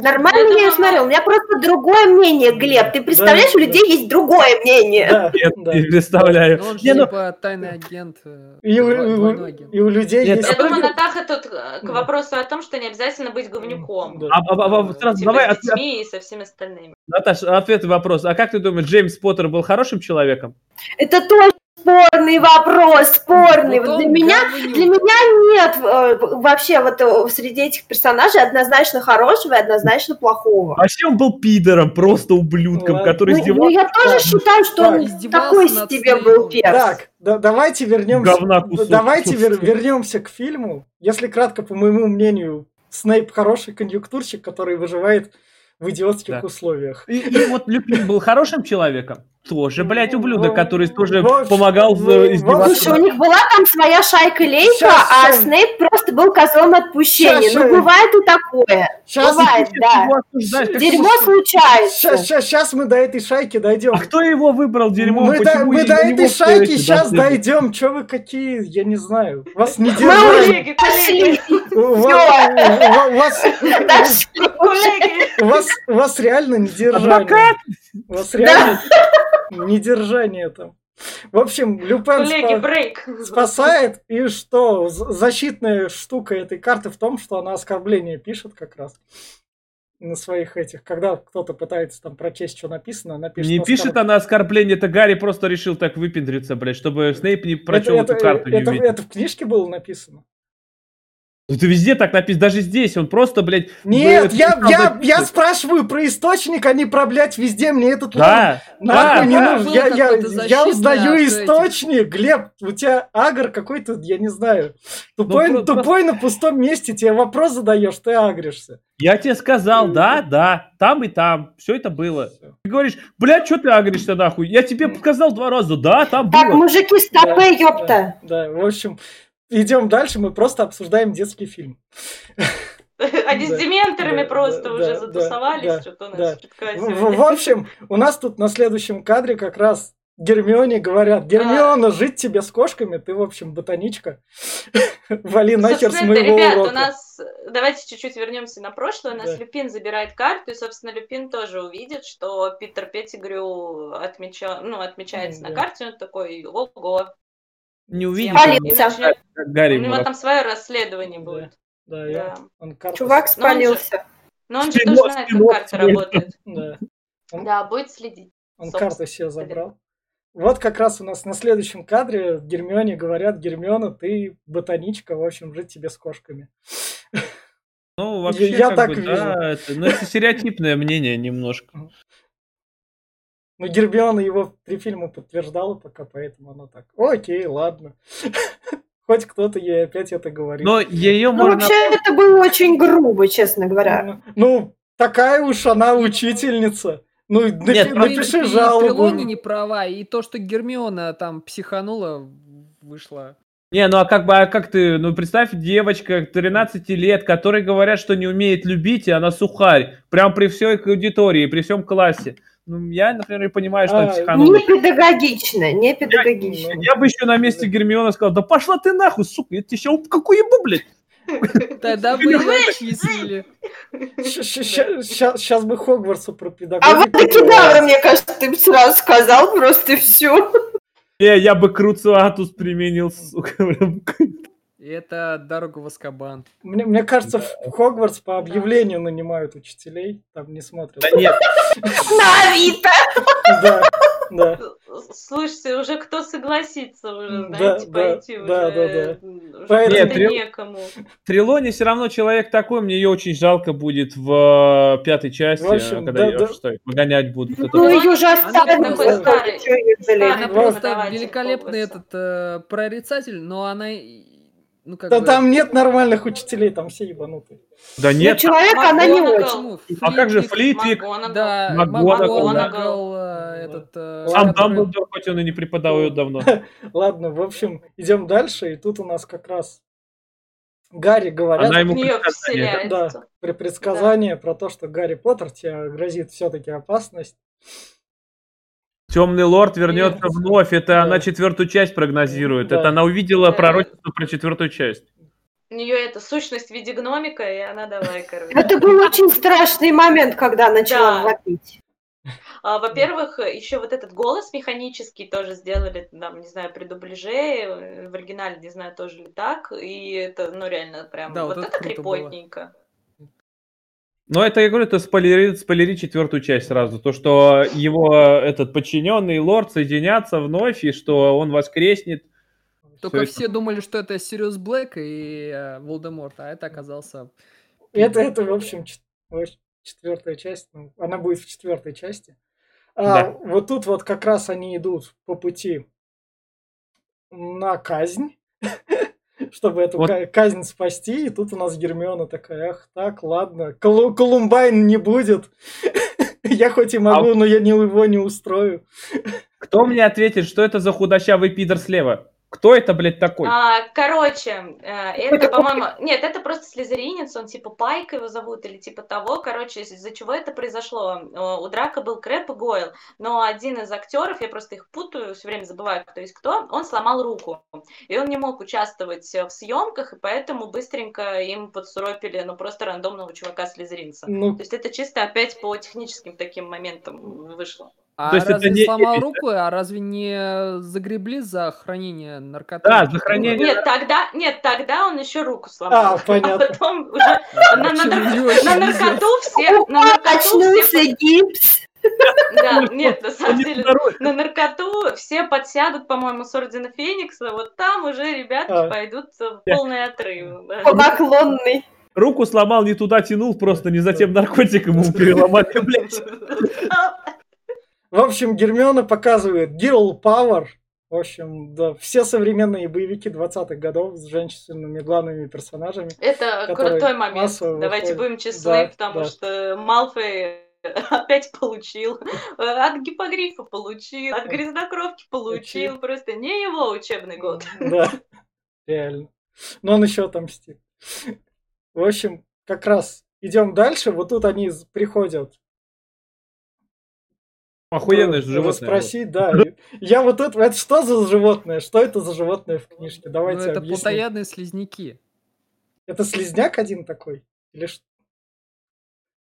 Нормально я смотрел. У меня просто другое мнение, Глеб. Ты представляешь, у людей есть другое мнение. Нет, не представляю. Он же типа тайный агент. Э, и у людей есть... Я думаю, Натаха тут э, к вопросу о том, что не обязательно быть говнюком. А, а, а, сразу типа давай... С детьми и со всеми остальными. Наташа, ответ вопрос. А как ты думаешь, Джеймс Поттер был хорошим человеком? Это точно спорный вопрос, спорный. Вот для меня, для меня нет э, вообще вот э, среди этих персонажей однозначно хорошего и однозначно плохого. Вообще он был пидором, просто ублюдком, ну, который ну, издевался. Ну, я тоже считаю, что он такой себе был перс. Так, да, давайте вернемся. давайте вер, вернемся к фильму. Если кратко, по моему мнению, Снейп хороший конъюнктурщик, который выживает в идиотских да. условиях. И, и вот Люпин был хорошим человеком. Тоже, блядь, ублюдок, который тоже в, помогал в, издеваться. Слушай, у них была там своя шайка-лейка, сейчас, а сейчас. Снейп просто был козлом отпущения. Сейчас, ну, бывает и такое. Сейчас, бывает, да. Дерьмо случается. Сейчас, сейчас, сейчас мы до этой шайки дойдем. А кто его выбрал дерьмо? Мы, до, мы до этой шайки сейчас дойдем. Че вы какие, я не знаю. Вас не держали. У вас реально не держали. У вас реально недержание там. В общем, Люпен спа- спасает, и что? Защитная штука этой карты в том, что она оскорбление пишет как раз на своих этих, когда кто-то пытается там прочесть, что написано, она пишет... Не пишет оскорб... она оскорбление, это Гарри просто решил так выпендриться, блядь, чтобы Снейп не прочел это, эту карту. Это, это, это в книжке было написано. Это везде так написано, даже здесь он просто, блядь... Нет, я, я, я спрашиваю про источник, а не про, блядь, везде мне этот да, нахуй да, не да, нужен. Я, я, я узнаю источник, Глеб, у тебя агр какой-то, я не знаю. Тупой, ну, тупой просто... на пустом месте, тебе вопрос задаешь, ты агришься. Я тебе сказал, да, да, там и там, все это было. Ты говоришь, блядь, что ты агришься нахуй? Я тебе сказал два раза, да, там было. Так, мужики, стопы, да, ёпта. Да, да, в общем, идем дальше, мы просто обсуждаем детский фильм. Они с дементорами просто уже затусовались, что-то у нас В общем, у нас тут на следующем кадре как раз Гермионе говорят, Гермиона, а... жить тебе с кошками, ты, в общем, ботаничка. Вали нахер с моего ребят, урока. у нас, давайте чуть-чуть вернемся на прошлое, у нас да. Люпин забирает карту, и, собственно, Люпин тоже увидит, что Питер Петтигрю отмеча... ну, отмечается да. на карте, он такой, ого, не увидит. Спалился. Гарри у него там свое расследование будет. Да, да. Я, он карта... Чувак спалился. Но он же, но он же тоже знает, как карта работает. Да. Он, да, будет следить. Он карты себе забрал. Вот как раз у нас на следующем кадре Гермионе говорят, Гермиона, ты ботаничка, в общем, жить тебе с кошками. Ну, вообще, я так бы, вижу. Да, это, ну, это стереотипное мнение немножко. Ну, Гермиона его при фильме подтверждала пока, поэтому она так, окей, ладно. Хоть кто-то ей опять это говорит. Но ее ну, можно... вообще, это было очень грубо, честно говоря. Ну, ну такая уж она учительница. Ну, Нет, напиши жалобу. И не права, и то, что Гермиона там психанула, вышла Не, ну а как бы, а как ты, ну представь, девочка 13 лет, которой говорят, что не умеет любить, и она сухарь, прям при всей аудитории, при всем классе. Ну, я, например, понимаю, что а, психанула. Не педагогично, не педагогично. Я, я бы еще на месте Гермиона сказал, да пошла ты нахуй, сука, я тебе сейчас какую ебу, блядь. Тогда бы отчислили. Сейчас бы Хогвартсу про педагогику. А вот Кедавра, мне кажется, ты бы сразу сказал просто все. Не, я бы Круцуатус применил, сука. И это дорога в Аскабан. Мне, мне кажется, в Хогвартс по объявлению нанимают учителей, там не смотрят. Да нет. На Авито! Да, да. Слушайте, уже кто согласится уже, знаете, да, пойти да, уже. Да, да, да. Поэтому... Нет, три... некому. Трилони все равно человек такой, мне ее очень жалко будет в э, пятой части, в общем, когда да, ее да. что, погонять будут. Ну, ее же оставили. Она просто великолепный этот э, прорицатель, но она ну, как да бы... там нет нормальных учителей, там все ебанутые. Да нет. Ну, человек, она не очень. А как же Флитвик? Да, Макгонагал. Э, этот... Э, Сам Дамблдор, хоть он и не преподает давно. Ладно, в общем, идем дальше, и тут у нас как раз Гарри говорят... Она ему предсказание. Да, при предсказании про то, что Гарри Поттер, тебе грозит все-таки опасность. Темный лорд вернется Нет. вновь. Это да. она четвертую часть прогнозирует. Да. Это она увидела да. пророчество про четвертую часть. У нее это сущность в виде гномика, и она давай, короче. Это был очень страшный момент, когда начала да. вопить. А, во-первых, еще вот этот голос механический тоже сделали, там, не знаю, при дубляже, э, в оригинале, не знаю, тоже ли так, и это, ну, реально прям, да, вот, вот это крепотненько. Было. Ну, это, я говорю, это спойлери, спойлери четвертую часть сразу. То, что его этот подчиненный лорд соединятся вновь, и что он воскреснет. Только все, все думали, что это Сириус Блэк и э, Волдеморт, а это оказался... Это, это в общем, четвертая часть. Ну, она будет в четвертой части. А, да. Вот тут вот как раз они идут по пути на казнь. Чтобы эту вот. казнь спасти. И тут у нас Гермиона такая, ах, так, ладно, Колу Колумбайн не будет. Я хоть и могу, а... но я его не устрою. Кто мне ответит, что это за худощавый пидор слева? Кто это, блядь, такой? А, короче, э, это, по-моему... Нет, это просто слезеринец, он типа Пайк его зовут или типа того. Короче, из-за чего это произошло? У Драка был Крэп и Гойл, но один из актеров, я просто их путаю, все время забываю, кто есть кто, он сломал руку. И он не мог участвовать в съемках, и поэтому быстренько им подсуропили, ну, просто рандомного чувака слезеринца. Ну... То есть это чисто опять по техническим таким моментам вышло. А То разве не... сломал руку, а разве не загребли за хранение наркотиков? Да, за хранение. Нет, тогда, нет, тогда он еще руку сломал. А, понятно. А потом уже на, наркоту все... На наркоту все... гипс. Да, нет, на самом деле, на наркоту все подсядут, по-моему, с Ордена Феникса, вот там уже ребятки а. пойдут в полный отрыв. Поклонный. Руку сломал, не туда тянул, просто не за тем наркотиком ему переломали, блядь. В общем, Гермиона показывает Girl Power. В общем, да, все современные боевики 20-х годов с женщинами главными персонажами. Это крутой момент. Давайте выходят. будем честны, да, потому да. что Малфой опять получил, от гипогрифа получил, от грязнокровки получил, просто не его учебный год. Да, реально. Но он еще отомстит. В общем, как раз идем дальше. Вот тут они приходят Охуенное ну, животное. Спросить, да. Я вот это, это что за животное? Что это за животное в книжке? Давайте ну, это объясним. плотоядные слизняки. Это слизняк один такой? Или что?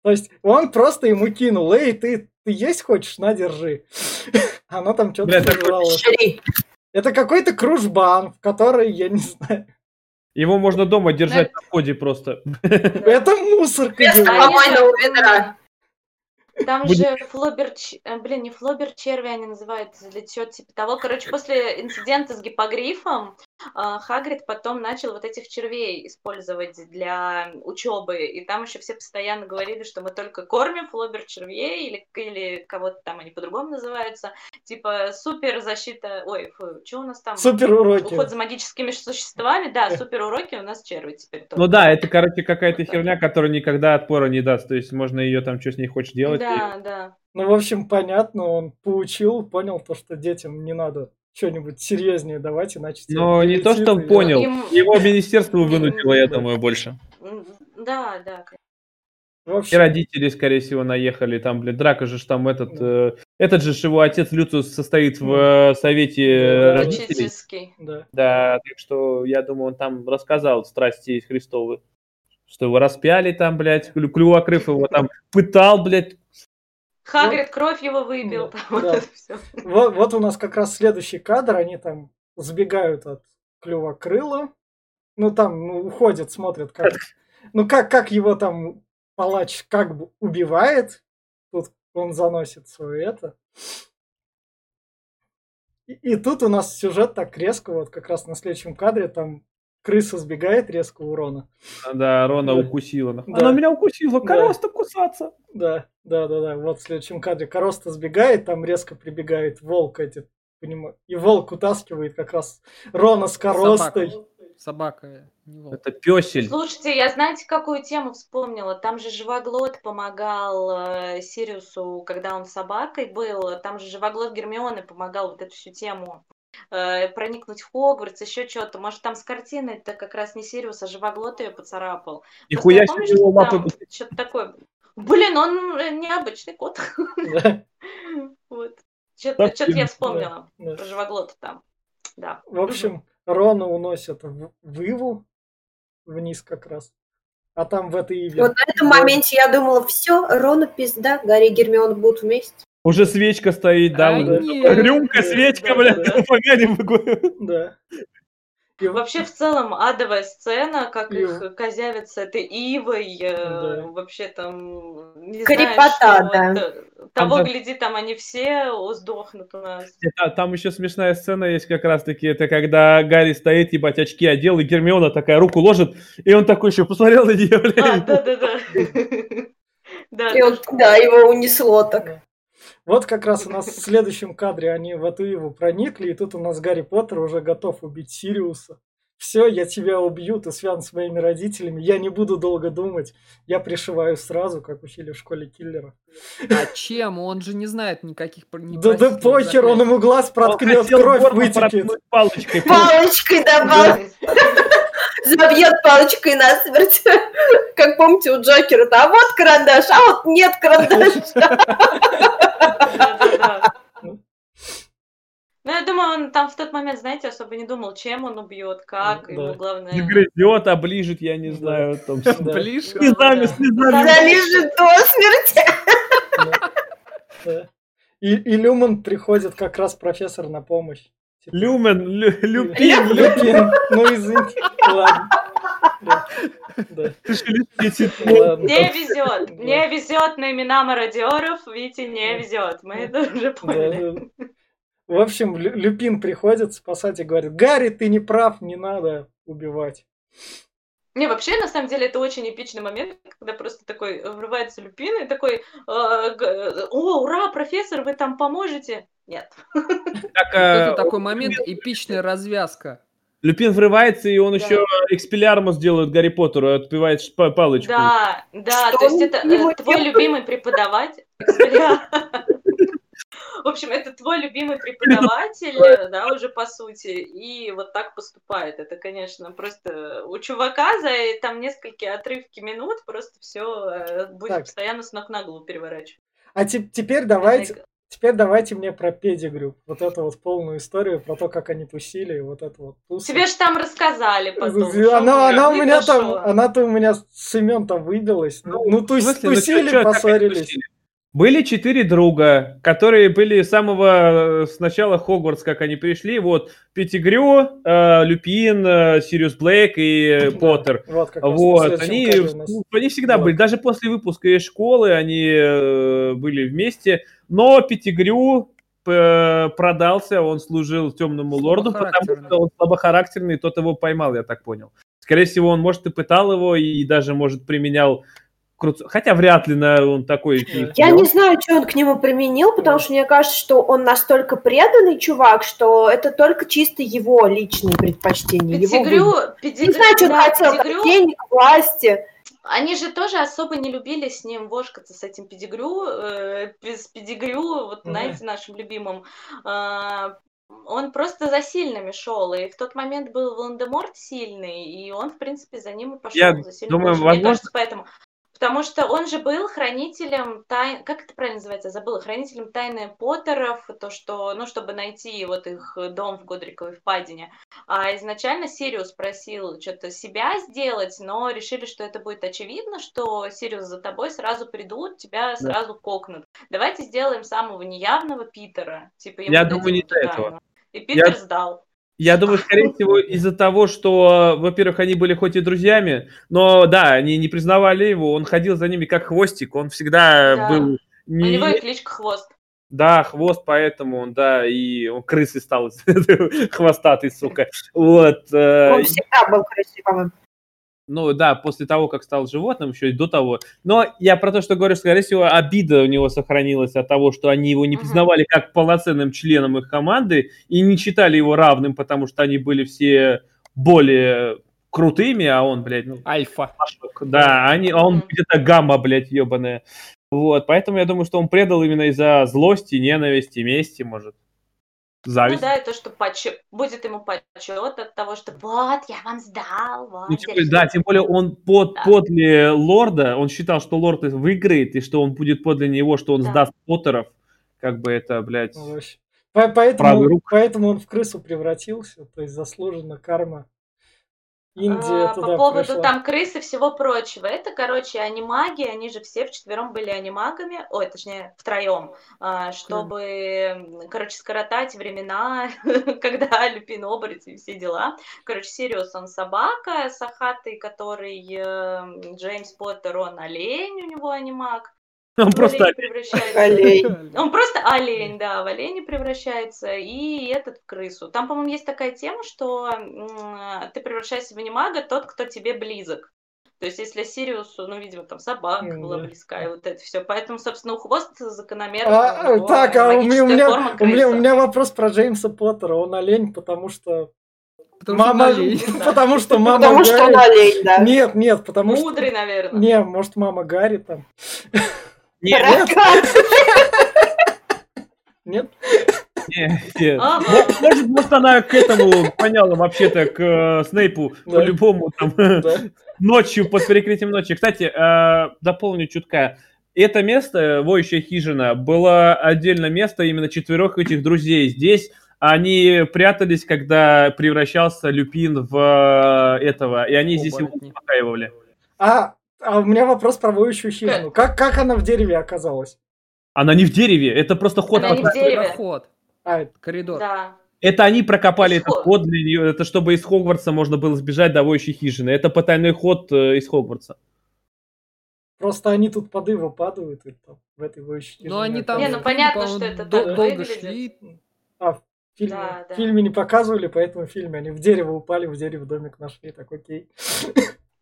То есть он просто ему кинул, эй, ты, ты есть хочешь? На, держи. Она там что-то Это какой-то кружбан, в который, я не знаю. Его можно дома держать на входе просто. Это мусорка. Там Будет... же Флобер, э, блин, не Флобер черви они называются, или что типа того. Короче, после инцидента с гипогрифом а, Хагрид потом начал вот этих червей использовать для учебы, и там еще все постоянно говорили, что мы только кормим флобер червей или, или кого-то там они по-другому называются, типа супер защита, ой, фу, что у нас там? Супер уроки. Уход за магическими существами, да, супер уроки у нас черви теперь. Только. Ну да, это, короче, какая-то херня, которая никогда отпора не даст, то есть можно ее там что с ней хочешь делать. Да, и... да. Ну, в общем, понятно, он поучил, понял то, что детям не надо что-нибудь серьезнее давать, иначе... Но не то, что он понял, его министерство вынудило, я думаю, больше. Да, да, Вообще... И родители, скорее всего, наехали. Там, блядь, драка же там этот... Э, этот же его отец Люциус состоит в э, совете да, родителей. Да. да, так что я думаю, он там рассказал страсти Христовы. Что его распяли там, блядь, клювокрыв его там пытал, блядь. Хагрид кровь его выбил. Да, там, да. Вот, вот, вот у нас как раз следующий кадр. Они там сбегают от клювокрыла. Ну, там ну, уходят, смотрят, как... Ну, как, как его там палач как бы убивает, тут он заносит свое это. И, и тут у нас сюжет так резко, вот как раз на следующем кадре, там крыса сбегает резко у Рона. Да, Рона да. укусила. Да. Она меня укусила, Короста да. кусаться. Да, да, да, да. Вот в следующем кадре Короста сбегает, там резко прибегает волк эти, понимаю. И волк утаскивает как раз Рона с Коростой. Собака. Собака. Это песель. Слушайте, я знаете, какую тему вспомнила? Там же Живоглот помогал э, Сириусу, когда он собакой был. Там же Живоглот Гермионы помогал вот эту всю тему э, проникнуть в Хогвартс, еще что-то. Может, там с картиной это как раз не Сириус, а Живоглот ее поцарапал. Нихуя себе его лапы... Что-то такое. Блин, он э, необычный кот. Вот. Что-то я вспомнила про Живоглота там. Да. В общем, Рона уносят в, в Иву вниз как раз. А там в этой Иве... Вот на этом моменте я думала, все, Рона пизда, Гарри и Гермион будут вместе. Уже свечка стоит, да, а, вот рюмка, свечка, да, блядь, да. помянем. Да. И вообще в целом адовая сцена, как и... их козявят с этой Ивой, э, да. вообще там не Крепота, знаю, да. Это, того, там, гляди, там они все сдохнут у нас. Это, там еще смешная сцена есть как раз-таки, это когда Гарри стоит, ебать, очки одел, и Гермиона такая руку ложит, и он такой еще посмотрел на нее, блядь. А, да-да-да. Да, его унесло так. Вот как раз у нас в следующем кадре они в эту Иву проникли, и тут у нас Гарри Поттер уже готов убить Сириуса. Все, я тебя убью, ты связан с моими родителями, я не буду долго думать, я пришиваю сразу, как учили в школе киллера. А чем? Он же не знает никаких Да да похер, он ему глаз проткнет, кровь вытекет. Палочкой. Палочкой добавь. Забьет палочкой на смерть. Как помните у Джокера, а вот карандаш, а вот нет карандаша. Ну, я думаю, он там в тот момент, знаете, особо не думал, чем он убьет, как, да. ему главное... Не грызет, оближет, я не знаю, там... Ближе? Слезами, слезами. Залижет до смерти. И, и Люман приходит как раз профессор на помощь. Люмен, лю, Люпин, Люпин. Ну, извините, ладно. Не везет, не везет на имена мародеров, видите, не везет. Мы это уже поняли. В общем, Люпин приходит спасать и говорит, Гарри, ты не прав, не надо убивать. Не, вообще, на самом деле, это очень эпичный момент, когда просто такой врывается Люпин и такой, о, ура, профессор, вы там поможете? Нет. Так, это э, такой момент, эпичная развязка. Люпин врывается, и он да. еще экспелярмус делает Гарри Поттеру, отпивает палочку. Да, да, Что то есть это э, твой любимый преподаватель. В общем, это твой любимый преподаватель, да, уже по сути, и вот так поступает. Это, конечно, просто у чувака за там несколько отрывки минут просто все э, будет так. постоянно с ног на голову переворачивать. А теперь давайте, Теперь давайте мне про педигрю. Вот эту вот полную историю про то, как они тусили, вот это вот тусы. Тебе же там рассказали потом. Она, она у меня там, она-то у меня с имен там выбилась. Ну, ну то есть ну, тусили, ну, поссорились. Были четыре друга, которые были с самого э, сначала Хогвартс, как они пришли. Вот Пятигрю, э, Люпин, э, Сириус Блэк и да, Поттер. Вот, вот. Они, они всегда вот. были. Даже после выпуска из школы они э, были вместе. Но Пятигрю э, продался, он служил темному лорду, потому что он слабохарактерный, тот его поймал, я так понял. Скорее всего, он, может, и пытал его, и даже, может, применял круто. Хотя вряд ли на он такой. Я не знаю, что он к нему применил, потому что мне кажется, что он настолько преданный чувак, что это только чисто его личные предпочтения. Педигрю, его педигрю, не знаю, что да, он хотел, педигрю... денег, власти. Они же тоже особо не любили с ним вошкаться, с этим педигрю, э, с педигрю, вот, mm-hmm. знаете, нашим любимым. Э, он просто за сильными шел, и в тот момент был Волан-де-Морт сильный, и он, в принципе, за ним и пошел. Я за сильным думаю, возможно... Мне кажется, поэтому Потому что он же был хранителем тайн... Как это правильно называется? Забыла. Хранителем тайны Поттеров, то, что... Ну, чтобы найти вот их дом в Годриковой впадине. А изначально Сириус просил что-то себя сделать, но решили, что это будет очевидно, что Сириус за тобой сразу придут, тебя сразу да. кокнут. Давайте сделаем самого неявного Питера. Типа, ему Я думаю, не до этого. И Питер Я... сдал. Я думаю, скорее всего, из-за того, что, во-первых, они были хоть и друзьями, но да, они не признавали его, он ходил за ними как хвостик, он всегда да. был... Не... У него и кличка Хвост. Да, хвост, поэтому он, да, и он крысой стал хвостатый, сука. Вот. Э, он всегда был красивым. Ну да, после того, как стал животным, еще и до того. Но я про то, что говорю, скорее всего, обида у него сохранилась от того, что они его не признавали как полноценным членом их команды и не считали его равным, потому что они были все более крутыми, а он, блядь, ну, альфа. Да, они, а он где-то гамма, блядь, ебаная. Вот, поэтому я думаю, что он предал именно из-за злости, ненависти, мести, может. Зависть. Ну да, и то, что почет, будет ему почет от того, что вот, я вам сдал, вот. Ну, тем более, да, тем более он под, да. подле лорда, он считал, что лорд выиграет, и что он будет подле него, что он да. сдаст Поттеров. Как бы это, блядь... Ну, поэтому, поэтому он в крысу превратился, то есть заслуженно карма Индия а, туда По поводу пришла. там крыс и всего прочего. Это, короче, анимаги, они же все вчетвером были анимагами, ой, точнее, втроем, а, чтобы, короче, скоротать времена, когда Люпин оборотень и все дела. Короче, Сириус, он собака, Сахатый, который э, Джеймс Поттер, он олень, у него анимаг. Он просто олень. Он просто олень, да, в оленя превращается, и этот в крысу. Там, по-моему, есть такая тема, что ты превращаешься в анимага тот, кто тебе близок. То есть, если Сириусу, ну, видимо, там собака mm, была близка, и вот это все. Поэтому, собственно, у хвост закономерно. А, так, а у меня, у, меня, у, меня, у меня вопрос про Джеймса Поттера. Он олень, потому что Потому мама, что олень. Потому что мама Потому Гарри... что он олень, да. Нет, нет, потому Мудрый, что... Мудрый, наверное. Не, может, мама Гарри там. Нет. Нет? Нет, нет. Может, может, она к этому поняла вообще-то к э, Снейпу по-любому там ночью под перекрытием ночи. Кстати, э, дополню чутка. Это место, воющая хижина, было отдельно место именно четверых этих друзей. Здесь они прятались, когда превращался Люпин в э, этого, и они здесь его успокаивали. А а у меня вопрос про воющую хижину. Как, как она в дереве оказалась? Она не в дереве, это просто ход. Она не в дереве. Ход. А, коридор. Да. Это они прокопали этот ход для нее, это чтобы из Хогвартса можно было сбежать до воющей хижины. Это потайной ход э, из Хогвартса. Просто они тут под его падают и, там, в этой воющей хижине. Ну они там... Не, ну понятно, что это так долго шли. А, в фильме, да, да. в фильме не показывали, поэтому в фильме они в дерево упали, в дерево домик нашли, так окей.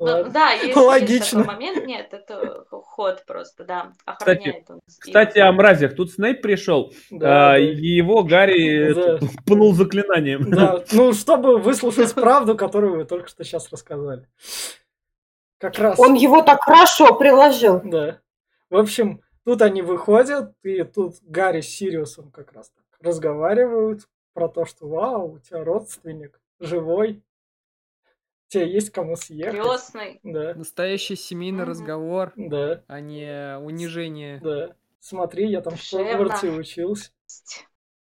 Ну, да, есть, Логично. есть такой момент. Нет, это ход просто, да. Охраняет кстати, он. Кстати, о мразях. Тут Снейп пришел, да, а, да. и его Гарри да. пнул заклинанием. Да, ну, чтобы выслушать правду, которую вы только что сейчас рассказали. Как раз. Он его так хорошо приложил. Да. В общем, тут они выходят, и тут Гарри с Сириусом как раз так разговаривают про то, что вау, у тебя родственник живой, тебе есть кому съехать. Крестный. Да. Настоящий семейный mm-hmm. разговор, да. а не унижение. Да. Смотри, я там в Хогвартсе учился.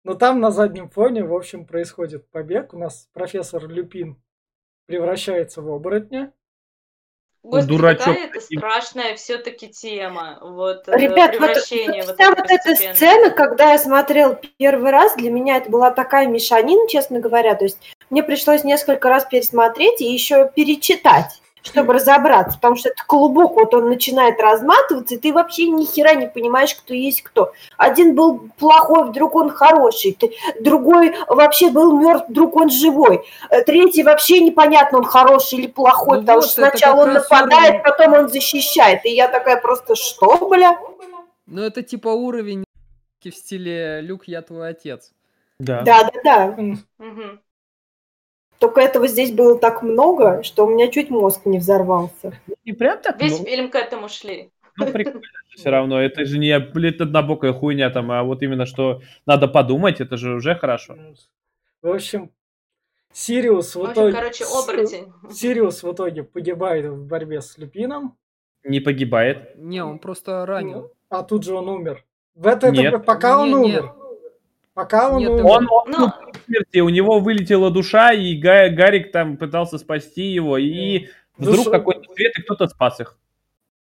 Но там на заднем фоне, в общем, происходит побег. У нас профессор Люпин превращается в оборотня. Господи, Дурачок. какая это страшная все-таки тема. Вот, э, Ребят, вот, вот, вся вот эта сцена, когда я смотрел первый раз, для меня это была такая мешанина, честно говоря. То есть мне пришлось несколько раз пересмотреть и еще перечитать чтобы разобраться, потому что это клубок, вот он начинает разматываться, и ты вообще ни хера не понимаешь, кто есть кто. Один был плохой, вдруг он хороший, другой вообще был мертв, вдруг он живой, э, третий вообще непонятно, он хороший или плохой, ну потому вот, что сначала он нападает, уровень... потом он защищает, и я такая просто, что, бля? Ну это типа уровень в стиле «Люк, я твой отец». Да. Да, да, да. Угу. Только этого здесь было так много, что у меня чуть мозг не взорвался. Не прям так Весь много. фильм к этому шли. Ну, прикольно все равно. Это же не, блин, однобокая хуйня там, а вот именно, что надо подумать, это же уже хорошо. В общем, Сириус в, в общем, итоге... короче, оборотень. Сириус в итоге погибает в борьбе с Люпином. Не погибает. Не, он просто ранен. А тут же он умер. В это, Нет. это пока он Не, не. Пока он Нет. Он, он Ну, смерти, у него вылетела душа, и Га- Гарик там пытался спасти его, и вдруг Душу- какой-то свет, и кто-то спас их.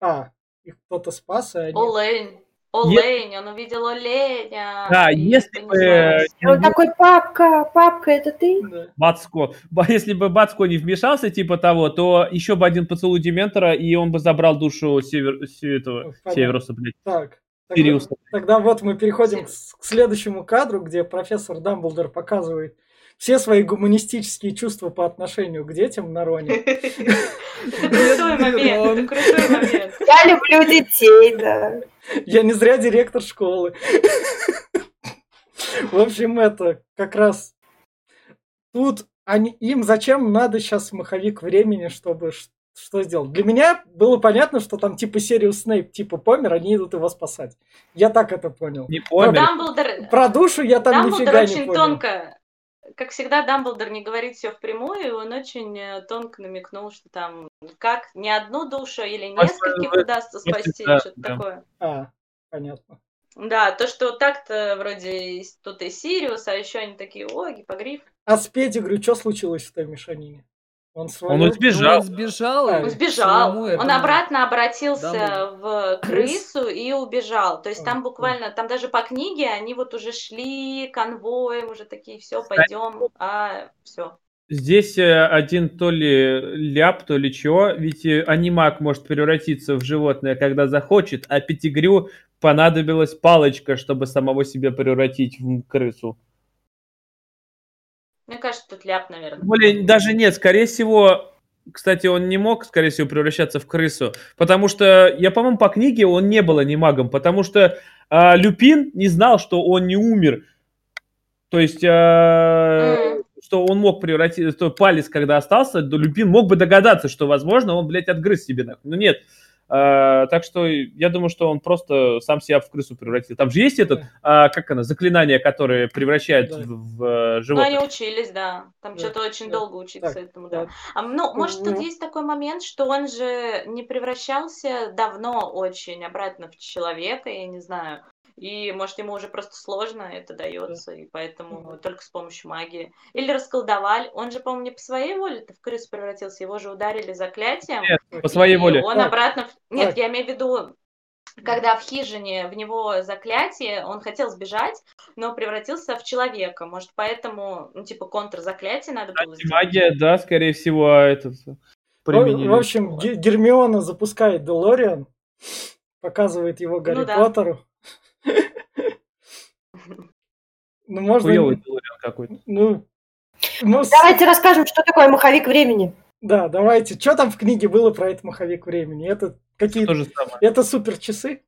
А, их кто-то спас, и они... Олень. Олень, он увидел оленя. Да, и если бы понеслось. И он такой, папка, папка, это ты? Да. Бацко, ба- если бы Бацко не вмешался, типа того, то еще бы один поцелуй Дементора, и он бы забрал душу Север, этого, Понятно. Северуса, блядь, Так. Тогда, тогда вот мы переходим к, следующему кадру, где профессор Дамблдор показывает все свои гуманистические чувства по отношению к детям на Роне. Крутой момент, крутой момент. Я люблю детей, да. Я не зря директор школы. В общем, это как раз тут они, им зачем надо сейчас маховик времени, чтобы что сделать? Для меня было понятно, что там типа Сириус Снейп типа помер, они идут его спасать. Я так это понял. Не помер. Дамблдор, Про душу я там Дамблдор нифига не очень понял. тонко, как всегда, Дамблдор не говорит все впрямую, и он очень э, тонко намекнул, что там как не одну душу или нескольких в- удастся спасти, да, что-то да. такое. А, понятно. Да, то, что так-то вроде тут и Сириус, а еще они такие, о, гипогриф. А с Педигрю что случилось в той мешанине? Он Он свалил? сбежал. Он сбежал. Он сбежал, он этому- обратно обратился Дамблдор. в крысу и убежал. То есть А, там буквально, там даже по книге они вот уже шли конвоем, уже такие, все, пойдем, а все. Здесь э, один то ли ляп, то ли чего, ведь э, анимак может превратиться в животное, когда захочет, а Пятигрю понадобилась палочка, чтобы самого себя превратить в крысу. Мне кажется, тут ляп, наверное. Более, даже нет, скорее всего, кстати, он не мог, скорее всего, превращаться в крысу, потому что, я, по-моему, по книге он не был анимагом, потому что а, Люпин не знал, что он не умер. То есть, а, М. что он мог превратиться, то палец, когда остался, то Люпин мог бы догадаться, что, возможно, он, блядь, отгрыз себе. нахуй. Но нет. А, так что я думаю, что он просто сам себя в крысу превратил. Там же есть этот, а, как оно, заклинание, которое превращает Да. в, в, э, Ну, животное. они учились, да. Там Да, что-то очень да. долго учиться Так, этому, да. да. А, ну, может, тут Ну. есть такой момент, что он же не превращался давно очень обратно в человека, я не знаю. И, может, ему уже просто сложно это дается, и поэтому только с помощью магии. Или расколдовали. Он же, по-моему, не по своей воле в крысу превратился, его же ударили заклятием. Нет, по своей воле. Он обратно... Нет, я имею в виду, когда в хижине в него заклятие, он хотел сбежать, но превратился в человека. Может, поэтому, ну, типа, контрзаклятие надо было сделать? Магия, да, скорее всего, этот В, применили. в общем, Ге- Гермиона запускает Делориан, показывает его Гарри Ну да. Поттеру. Ну, можно... Хуёвый Делориан какой-то. Ну, ну, с- Давайте расскажем, что такое маховик времени. да, давайте. Что там в книге было про этот маховик времени? Это какие То же самое. Это супер часы?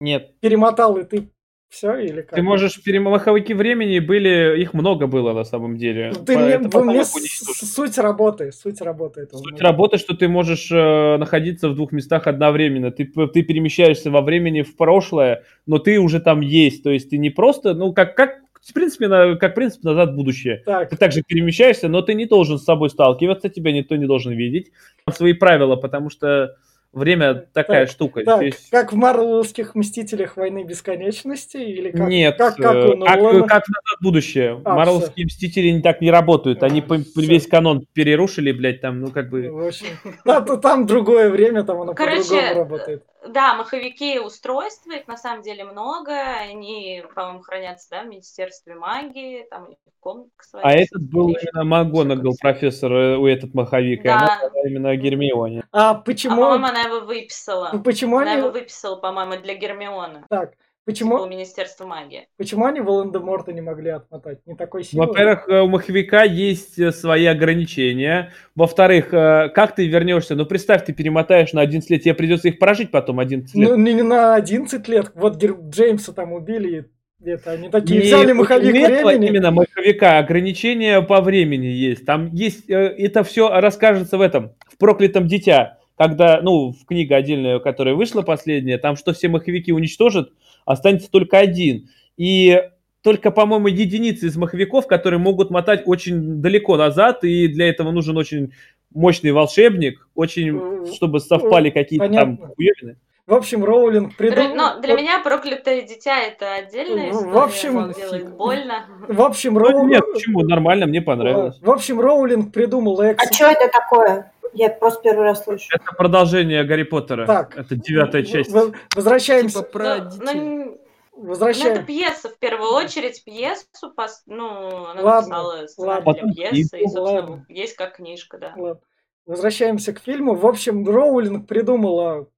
Нет. Перемотал и ты все или как? Ты можешь перемаховики времени были, их много было на самом деле. Ну, Ты мне, вы мне суть работы, суть работы этого. Суть работы, что ты можешь э, находиться в двух местах одновременно. Ты, ты перемещаешься во времени в прошлое, но ты уже там есть. То есть ты не просто, ну, как, как в принципе, на- как принцип назад в будущее. Так, Ты также перемещаешься, но ты не должен с собой сталкиваться, тебя никто не должен видеть. Там свои правила, потому что время такая Так, штука. так, Здесь- как в Марвеловских Мстителях Войны Бесконечности или как? Нет, как, как э, у как, Нолана? как назад будущее. А, Марвелские мстители не так не работают. Они А, по- всё. весь канон перерушили, блядь, там, ну как бы. В общем, да, то там другое время, там оно Короче, по-другому работает. Да, маховики устройства, их на самом деле много. Они, по-моему, хранятся, да, в Министерстве магии, там у них комнатка своя. А этот был именно МакГонагал, Всё профессор, э, у этот маховик, и она Да. была именно Гермионе. А А, почему, по-моему, она его выписала. почему Она они, его выписала, по-моему, для Гермиона. так, Типа у почему, Министерства магии. почему они Волан-де-Морта не могли отмотать? Не такой силы? Во-первых, э, у маховика есть э, свои ограничения. Во-вторых, э, как ты вернешься? Ну, представь, ты перемотаешь на 11 лет, тебе придется их прожить потом 11 лет. Ну, не на 11 лет. Вот Джеймса там убили. и Это, они такие Не взяли маховик этого времени. именно маховика ограничения по времени есть. Там есть, это все расскажется в этом, в проклятом дитя. Когда, ну, в книга отдельная, которая вышла последняя, там что все маховики уничтожат, останется только один. И только, по-моему, единицы из маховиков, которые могут мотать очень далеко назад, и для этого нужен очень мощный волшебник, очень, чтобы совпали какие-то там хуевины. В общем, Роулинг придумал... Но для меня проклятое дитя это отдельная история. В общем, делает больно. В общем, Роулинг... Нет, почему? Нормально, мне понравилось. В общем, Роулинг придумал Экс... А что это такое? Я просто первый раз слышу. Это продолжение Гарри Поттера. Так. Это девятая часть. Возвращаемся. Типа про но, но, Возвращаем. Ну, это пьеса, в первую очередь, пьесу, пос... ну, она ладно, написала сценарий ладно. для пьесы, и, собственно, ладно. есть как книжка, да. Ладно. Возвращаемся к фильму. В общем, Роулинг придумала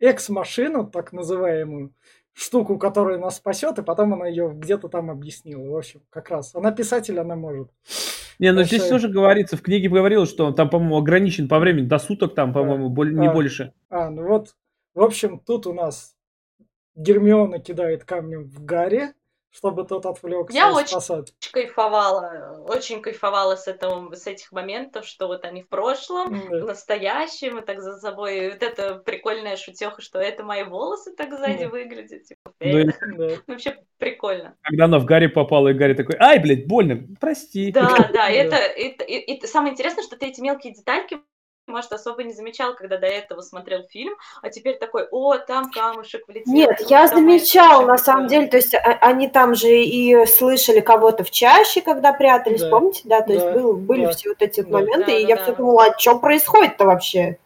экс-машину, так называемую, штуку, которая нас спасет, и потом она ее где-то там объяснила. В общем, как раз. Она писатель, она может. Не, ну здесь тоже говорится, в книге говорилось, что он там, по-моему, ограничен по времени, до суток там, по-моему, не больше. А, ну вот, в общем, тут у нас Гермиона кидает камнем в Гарри, чтобы тот отвлекся Я очень спасать. кайфовала, очень кайфовала с, этого, с этих моментов, что вот они в прошлом, да. в настоящем, и так за собой. Вот это прикольная шутеха, что это мои волосы так сзади да. выглядят. Типа, да. Да. Вообще прикольно. Когда она в Гарри попала, и Гарри такой, ай, блядь, больно, прости. Да, да, это, это, и, и самое интересное, что ты эти мелкие детальки может, особо не замечал, когда до этого смотрел фильм, а теперь такой, о, там камушек влетел. Нет, я замечал, на самом деле, то есть а, они там же и слышали кого-то в чаще, когда прятались, да. помните, да, то да. есть был, были да. все вот эти да. моменты, да, и да, я да. все думала, а что происходит-то вообще?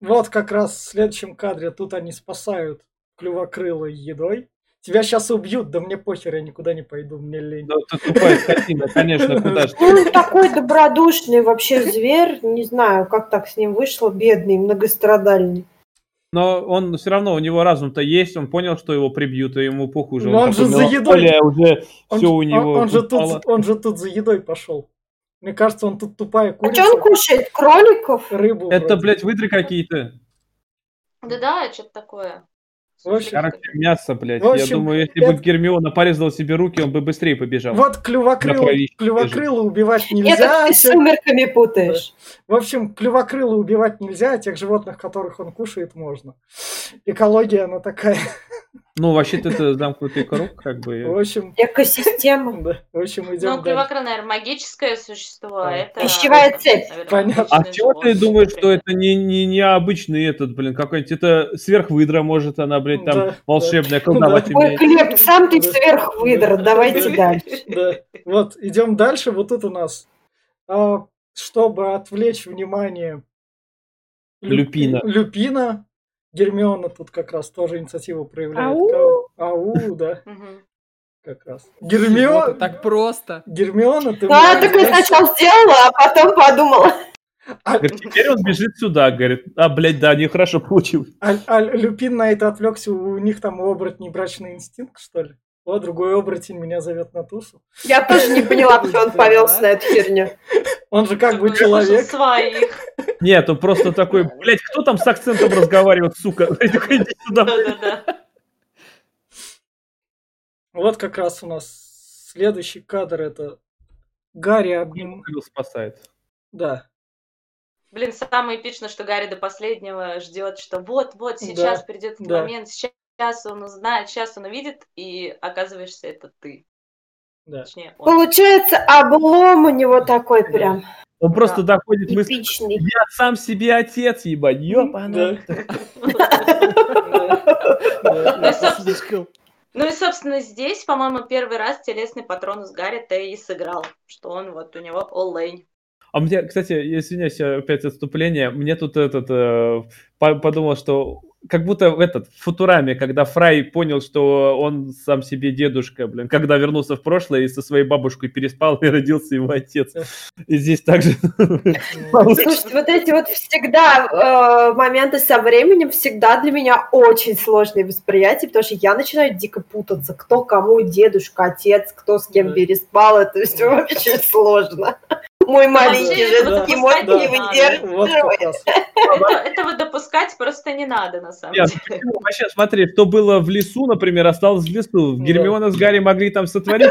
Вот как раз в следующем кадре тут они спасают клювокрылой едой. Тебя сейчас убьют, да мне похер, я никуда не пойду, мне лень. Да, ты тупая скотина, конечно, куда же. Ну, такой добродушный вообще зверь, не знаю, как так с ним вышло, бедный, многострадальный. Но он все равно, у него разум-то есть, он понял, что его прибьют, и ему похуже. Но он, он же за едой. Уже он, все у него он, он, же тут, он же тут за едой пошел. Мне кажется, он тут тупая курица. А что он кушает? Кроликов? Рыбу. Это, вроде. блядь, выдры какие-то. Да-да, что-то такое. В общем, Характер мяса, блядь. В общем, Я думаю, если это... бы Гермиона порезала себе руки, он бы быстрее побежал. Вот клювокрыло, клювокрыло убивать нельзя. Это ты с сумерками путаешь. В общем, клювокрыло убивать нельзя, а тех животных, которых он кушает, можно. Экология, она такая. Ну, вообще-то это замкнутый круг, как бы. В общем... Экосистема. Да, в общем, идем Ну, клювокрыл, наверное, магическое существо, а. это... Пищевая цепь. Понятно. А чего ты думаешь, что это не, не, не обычный этот, блин, какой-нибудь, это сверхвыдра, может, она, блин, там да, волшебная, да. колдовать да. Ой, Глеб, сам ты сверхвыдра, давайте дальше. Да, вот, идем дальше, вот тут у нас, а, чтобы отвлечь внимание Люпина. Люпина, Гермиона тут как раз тоже инициативу проявляет. Ау, Ау да. Как раз. Гермиона... Так просто. Гермиона, ты... Да, так я сначала сделала, а потом подумала. А... Теперь он бежит сюда, говорит, а, блядь, да, не хорошо получилось. А, а Люпин на это отвлекся, у них там у оборотней брачный инстинкт, что ли? О, другой оборотень меня зовет на тусу. Я тоже не поняла, почему он повелся на эту херню. Он же как бы человек. своих. Нет, он просто такой, блядь, кто там с акцентом разговаривает, сука? Да-да-да. Вот как раз у нас следующий кадр это Гарри обним... спасает. Да. Блин, самое эпичное, что Гарри до последнего ждет, что вот-вот сейчас да, придет этот да. момент, сейчас сейчас он узнает, сейчас он увидит, и оказываешься это ты. Да. Точнее, он. Получается, облом у него такой да. прям. Он да. просто доходит мысль, я сам себе отец, ебать, ёпана. Ну и, собственно, здесь, по-моему, первый раз телесный патрон с Гарри-то и сыграл, что он вот у него олень. А мне, кстати, извиняюсь, опять отступление, мне тут этот, э, подумал, что как будто в этот в Футураме, когда Фрай понял, что он сам себе дедушка, блин, когда вернулся в прошлое и со своей бабушкой переспал, и родился его отец. И здесь также... Слушайте, вот эти вот всегда э, моменты со временем всегда для меня очень сложные восприятия, потому что я начинаю дико путаться, кто кому дедушка, отец, кто с кем переспал, это все вообще сложно. Мой маленький же мозг не выдерживает. Этого допускать просто не надо, на самом деле. Вообще, смотри, что было в лесу, например, осталось в лесу. Гермиона с Гарри могли там сотворить.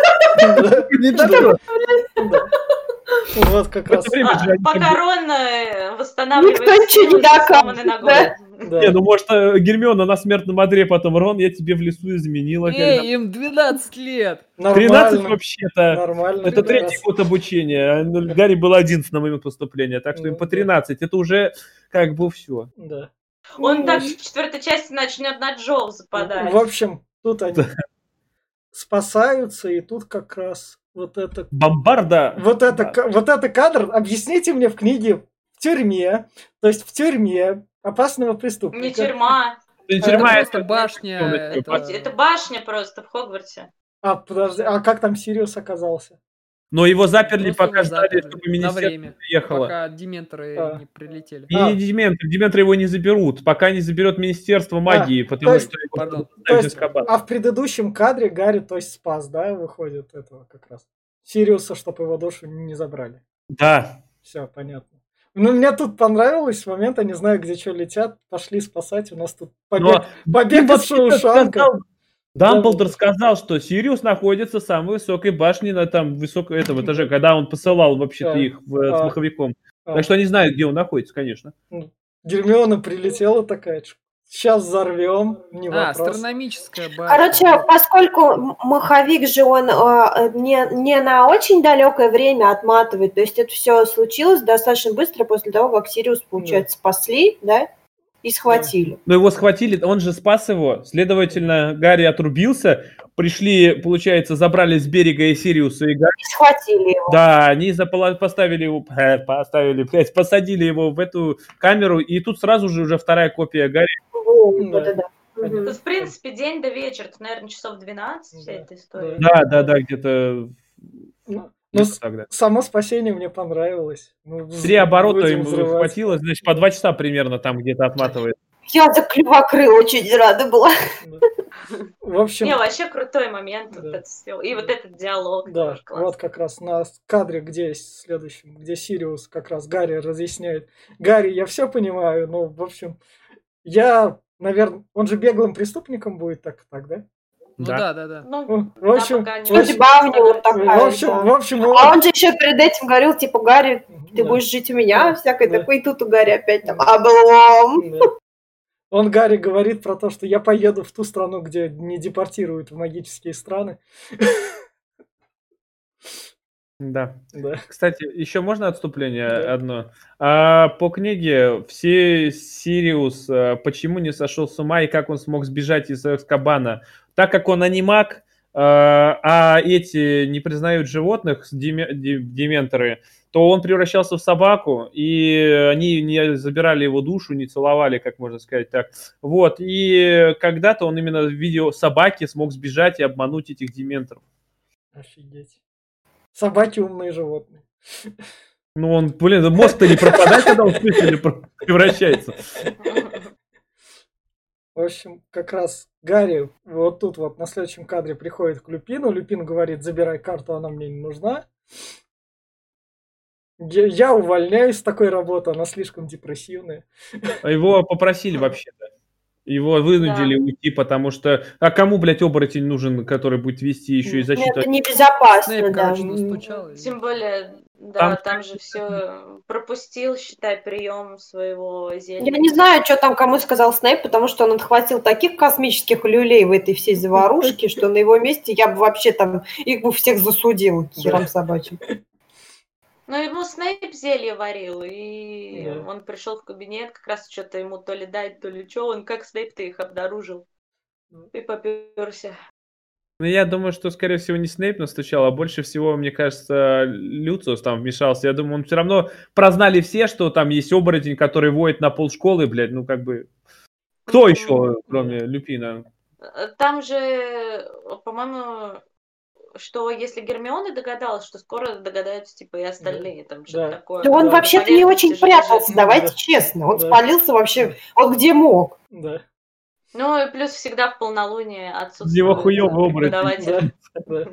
Вот как раз. Покоронно восстанавливает Никто ничего не доказывает. Да. Не, ну может э, Гермиона на смертном одре потом, Рон, я тебе в лесу изменила. Эй, когда... им 12 лет. Нормально. 13 вообще-то. Нормально. Это третий год обучения. А, ну, Гарри был 11 на момент поступления, так что ну, им по 13. Да. Это уже как бы все. Да. Он ну, так в четвертой части начнет на Джоу западать. В общем, тут они спасаются, и тут как раз вот это... Бомбарда! Вот это, вот это кадр, объясните мне в книге в тюрьме, то есть в тюрьме опасного преступника. Не тюрьма. Не тюрьма, это, это башня. Это... это башня просто в Хогвартсе. А, подожди, а как там Сириус оказался? Но его заперли, Просто пока ждали, чтобы министерство приехало. Пока дементоры а. не прилетели. И а. не дементоры, дементоры его не заберут, пока не заберет Министерство а, магии, а, потому есть, что его пардон, то есть, А в предыдущем кадре Гарри, то есть спас, да, выходит этого как раз. Сириуса, чтобы его душу не забрали. Да. Все, понятно. Ну, мне тут понравилось момент, я не знаю, где что летят, пошли спасать, у нас тут побег, Но побег из Шоушанка. Дамблдор сказал, что Сириус находится в самой высокой башне на там высоком этом этаже, когда он посылал вообще-то их в, а, с маховиком. А. Так что они знают, где он находится, конечно. Гермиона прилетела такая, сейчас взорвем, не а, вопрос. астрономическая башня. Короче, поскольку маховик же он э, не, не на очень далекое время отматывает, то есть это все случилось достаточно быстро после того, как Сириус, получается, да. спасли, да? И схватили. Но его схватили, он же спас его. Следовательно, Гарри отрубился. Пришли, получается, забрали с берега и Сириуса и Гарри. И схватили его. Да, они запала... поставили его, поставили, блядь, посадили его в эту камеру, и тут сразу же уже вторая копия Гарри. да, да, да. Тут, в принципе, день до вечера, тут, наверное, часов 12 вся эта история. Да, да, да, где-то ну, ну, тогда. само спасение мне понравилось. Ну, Три оборота ему хватило, значит, по два часа примерно там где-то отматывает. Я за клювокрыл очень рада была. В общем... Не, вообще крутой момент. Да. Вот это все. И вот этот диалог. Да, вот как раз на кадре, где следующем, где Сириус как раз Гарри разъясняет. Гарри, я все понимаю, но, в общем, я, наверное, он же беглым преступником будет так, так, да? Ну да, да, да. Ну, в общем, судьба у него такая. В общем, в общем, а он же еще перед этим говорил, типа, Гарри, ты да. будешь жить у меня, да. всякой да. такой, и тут у Гарри опять там облом. Да. Он Гарри говорит про то, что я поеду в ту страну, где не депортируют в магические страны. Да. да. Кстати, еще можно отступление да. одно? А, по книге все Сириус а, почему не сошел с ума и как он смог сбежать из Эскобана? Так как он анимак, а, а эти не признают животных, дементоры, то он превращался в собаку, и они не забирали его душу, не целовали, как можно сказать так. Вот, и когда-то он именно в виде собаки смог сбежать и обмануть этих дементоров. Офигеть. Собаки умные животные. Ну он, блин, мозг-то не пропадает, когда он в превращается. В общем, как раз Гарри вот тут вот на следующем кадре приходит к Люпину. Люпин говорит, забирай карту, она мне не нужна. Я увольняюсь с такой работы, она слишком депрессивная. А его попросили вообще-то. Его вынудили да. уйти, потому что... А кому, блядь, оборотень нужен, который будет вести еще и защиту? Это небезопасно, Снейп, да. Короче, Тем более, да, там, там же все пропустил, считай, прием своего зелья. Я не знаю, что там кому сказал Снейп, потому что он отхватил таких космических люлей в этой всей заварушке, что на его месте я бы вообще там их бы всех засудил хером собачьим. Ну, ему Снейп зелье варил, и да. он пришел в кабинет, как раз что-то ему то ли дать, то ли что, он как Снейп-то их обнаружил. И поперся. Ну, я думаю, что, скорее всего, не Снейп настучал, а больше всего, мне кажется, Люциус там вмешался. Я думаю, он все равно прознали все, что там есть оборотень, который воет на пол школы, блядь, ну, как бы... Кто еще, кроме Люпина? Там же, по-моему, что если Гермиона догадалась, что скоро догадаются, типа, и остальные, там, что да. такое. Да он вообще-то не очень прятался, давайте да. честно. Он да. спалился вообще, он где мог. Да. Ну, и плюс всегда в полнолуние отсутствует Его хуёвый оборотень. Да,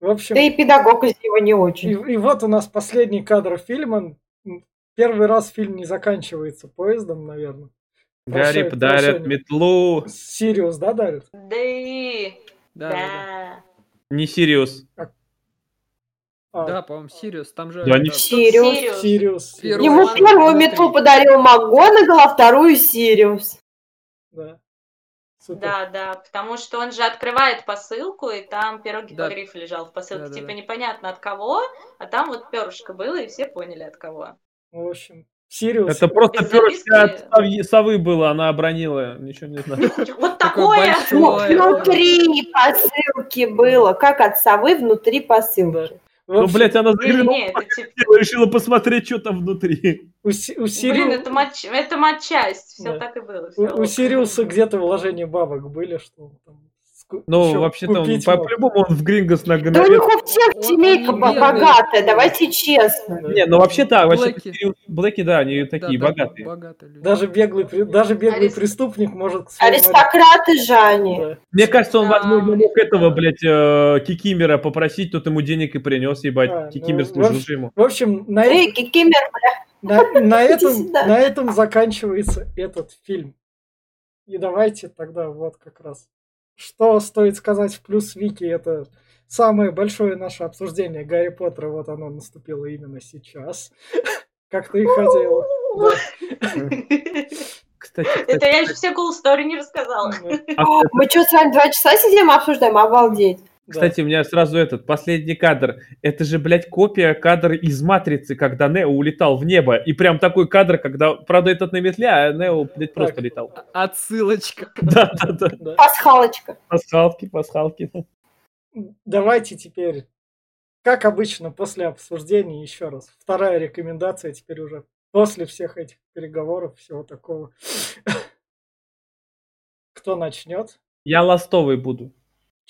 В общем... Да и педагог из него не очень. И, и вот у нас последний кадр фильма. Первый раз фильм не заканчивается поездом, наверное. Гарри подарят метлу. Сириус, да, дарит? Да и... Да. да. Не Сириус. А. Да, по-моему, Сириус. Там же... Да, не Сириус. Сириус. Первый Ему первую метлу подарил МакГонагалл, а вторую Сириус. Да. Супер. Да, да, потому что он же открывает посылку, и там перо да. гриф лежал в посылке. Да, типа да. непонятно от кого, а там вот перышко было, и все поняли от кого. В общем, Сириус. Это просто перышко от совы было, она обронила, ничего не знаю. Вот такое! Внутри посылки было, как от совы внутри посылки. Ну, блядь, она заглянула, решила посмотреть, что там внутри. У, у Сириус... Блин, это, матч... это матчасть, все да. так и было. У, у Сириуса где-то вложения бабок были, что там ну, вообще-то, по- по-любому он в Грингос на Да у них у всех семейка богатая, давайте честно. Не, ну вообще да, вообще Блэки, да, они такие богатые. Даже беглый, даже беглый преступник может... Аристократы же они. Мне кажется, он, возможно, мог этого, блядь, э, Кикимера попросить, тот ему денег и принес, ебать. А, Кикимер ну, служил ему. В общем, на, Эй, Кикимер, на, на, этом, на этом заканчивается этот фильм. И давайте тогда вот как раз что стоит сказать в плюс Вики, это самое большое наше обсуждение Гарри Поттера, вот оно наступило именно сейчас, как ты и хотела. Кстати, Это я еще все cool story не рассказала. А мы что, с вами два часа сидим обсуждаем? Обалдеть. Кстати, да. у меня сразу этот последний кадр. Это же, блядь, копия кадра из «Матрицы», когда Нео улетал в небо. И прям такой кадр, когда, правда, этот на метле, а Нео, блядь, просто так. летал. Отсылочка. Да, да, да. Пасхалочка. Пасхалки, пасхалки. Давайте теперь, как обычно, после обсуждения еще раз. Вторая рекомендация теперь уже после всех этих переговоров, всего такого. Кто начнет? Я ластовый буду.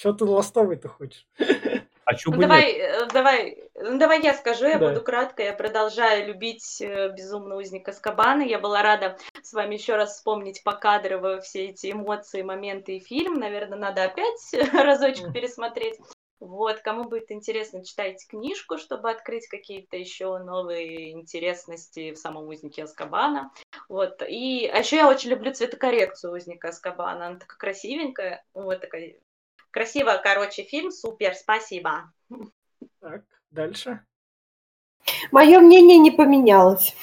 Что ты ластовый-то хочешь? А что ну, бы давай, нет? Э, давай, ну, давай я скажу, я да. буду кратко. Я продолжаю любить э, «Безумного узника Скабана». Я была рада с вами еще раз вспомнить покадрово все эти эмоции, моменты и фильм. Наверное, надо опять разочек пересмотреть. Вот, кому будет интересно, читайте книжку, чтобы открыть какие-то еще новые интересности в самом узнике Аскабана. Вот, и а еще я очень люблю цветокоррекцию узника Аскабана. Она такая красивенькая, вот такая Красиво, короче, фильм, супер, спасибо. Так, дальше. Мое мнение не поменялось.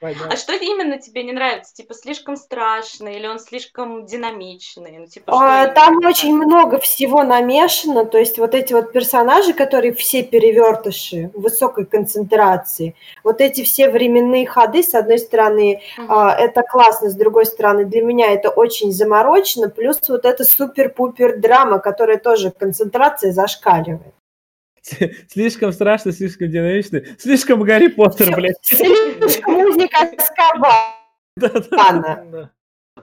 А что именно тебе не нравится? Типа слишком страшно или он слишком динамичный? Ну, типа, а, там очень много всего намешано, то есть вот эти вот персонажи, которые все перевертыши высокой концентрации, вот эти все временные ходы, с одной стороны, угу. а, это классно, с другой стороны, для меня это очень заморочено, плюс вот эта супер-пупер драма, которая тоже концентрация зашкаливает. Слишком страшно, слишком динамично, слишком Гарри Поттер, блядь. Слишком музыка Скабана.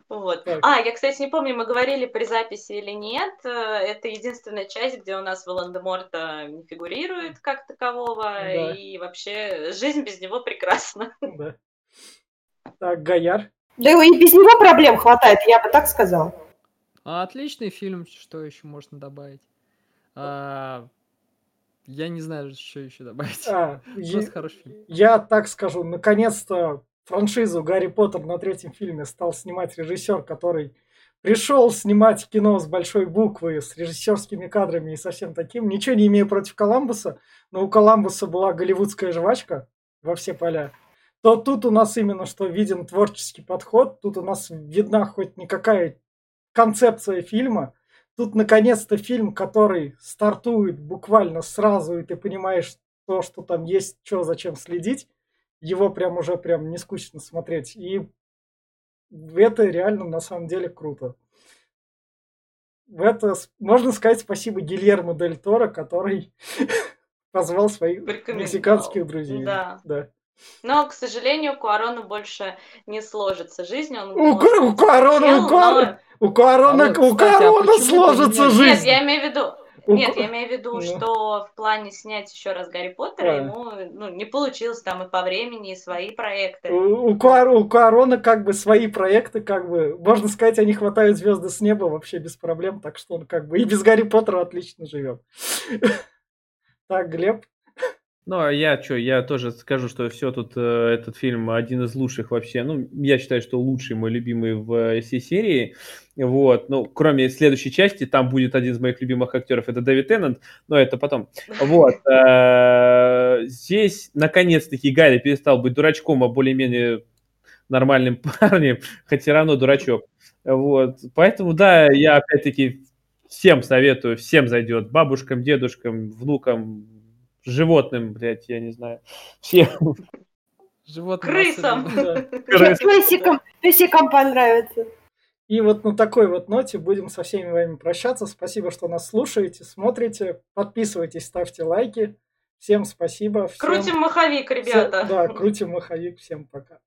Вот. А, я, кстати, не помню, мы говорили при записи или нет. Э, это единственная часть, где у нас Волан-де-Морта не фигурирует как такового, да. и вообще жизнь без него прекрасна. Да. Так, Гаяр? Да и без него проблем хватает, я бы так сказал. А, отличный фильм, что еще можно добавить? А, я не знаю, что еще добавить. А, я, хороший фильм. Я так скажу, наконец-то франшизу Гарри Поттер на третьем фильме стал снимать режиссер, который пришел снимать кино с большой буквы, с режиссерскими кадрами и совсем таким. Ничего не имею против Коламбуса, но у Коламбуса была голливудская жвачка во все поля. То тут у нас именно что виден творческий подход, тут у нас видна хоть никакая концепция фильма, Тут наконец-то фильм, который стартует буквально сразу, и ты понимаешь то, что там есть, что, зачем следить. Его прям уже прям не скучно смотреть. И это реально на самом деле круто. В это можно сказать спасибо Гильермо Дель Торо, который позвал своих мексиканских друзей. Да. да. Но, к сожалению, Куарону больше не сложится жизнь. Он, у, у Куарона, у Куарона, у Куарона, а у Куарона сложится жизнь. Нет, я имею в виду, нет, я имею в виду, ну. что в плане снять еще раз Гарри Поттера а. ему ну, не получилось там и по времени, и свои проекты. У, у, Куар, у Куарона как бы свои проекты, как бы, можно сказать, они хватают звезды с неба вообще без проблем, так что он как бы и без Гарри Поттера отлично живет. Так, Глеб? Ну, а я что, я тоже скажу, что все тут, э, этот фильм один из лучших вообще. Ну, я считаю, что лучший, мой любимый в э, всей серии. Вот, ну, кроме следующей части, там будет один из моих любимых актеров, это Дэвид Теннант, но это потом. Вот, э, здесь, наконец-таки, Гарри перестал быть дурачком, а более-менее нормальным парнем, хотя все равно дурачок. Вот, поэтому, да, я опять-таки всем советую, всем зайдет, бабушкам, дедушкам, внукам, животным, блядь, я не знаю, всем. Животным. Крысам. Песикам, песикам понравится. И вот на такой вот ноте будем со всеми вами прощаться. Спасибо, что нас слушаете, смотрите, подписывайтесь, ставьте лайки. Всем спасибо. Всем... Крутим маховик, ребята. Всем... Да, крутим маховик. Всем пока.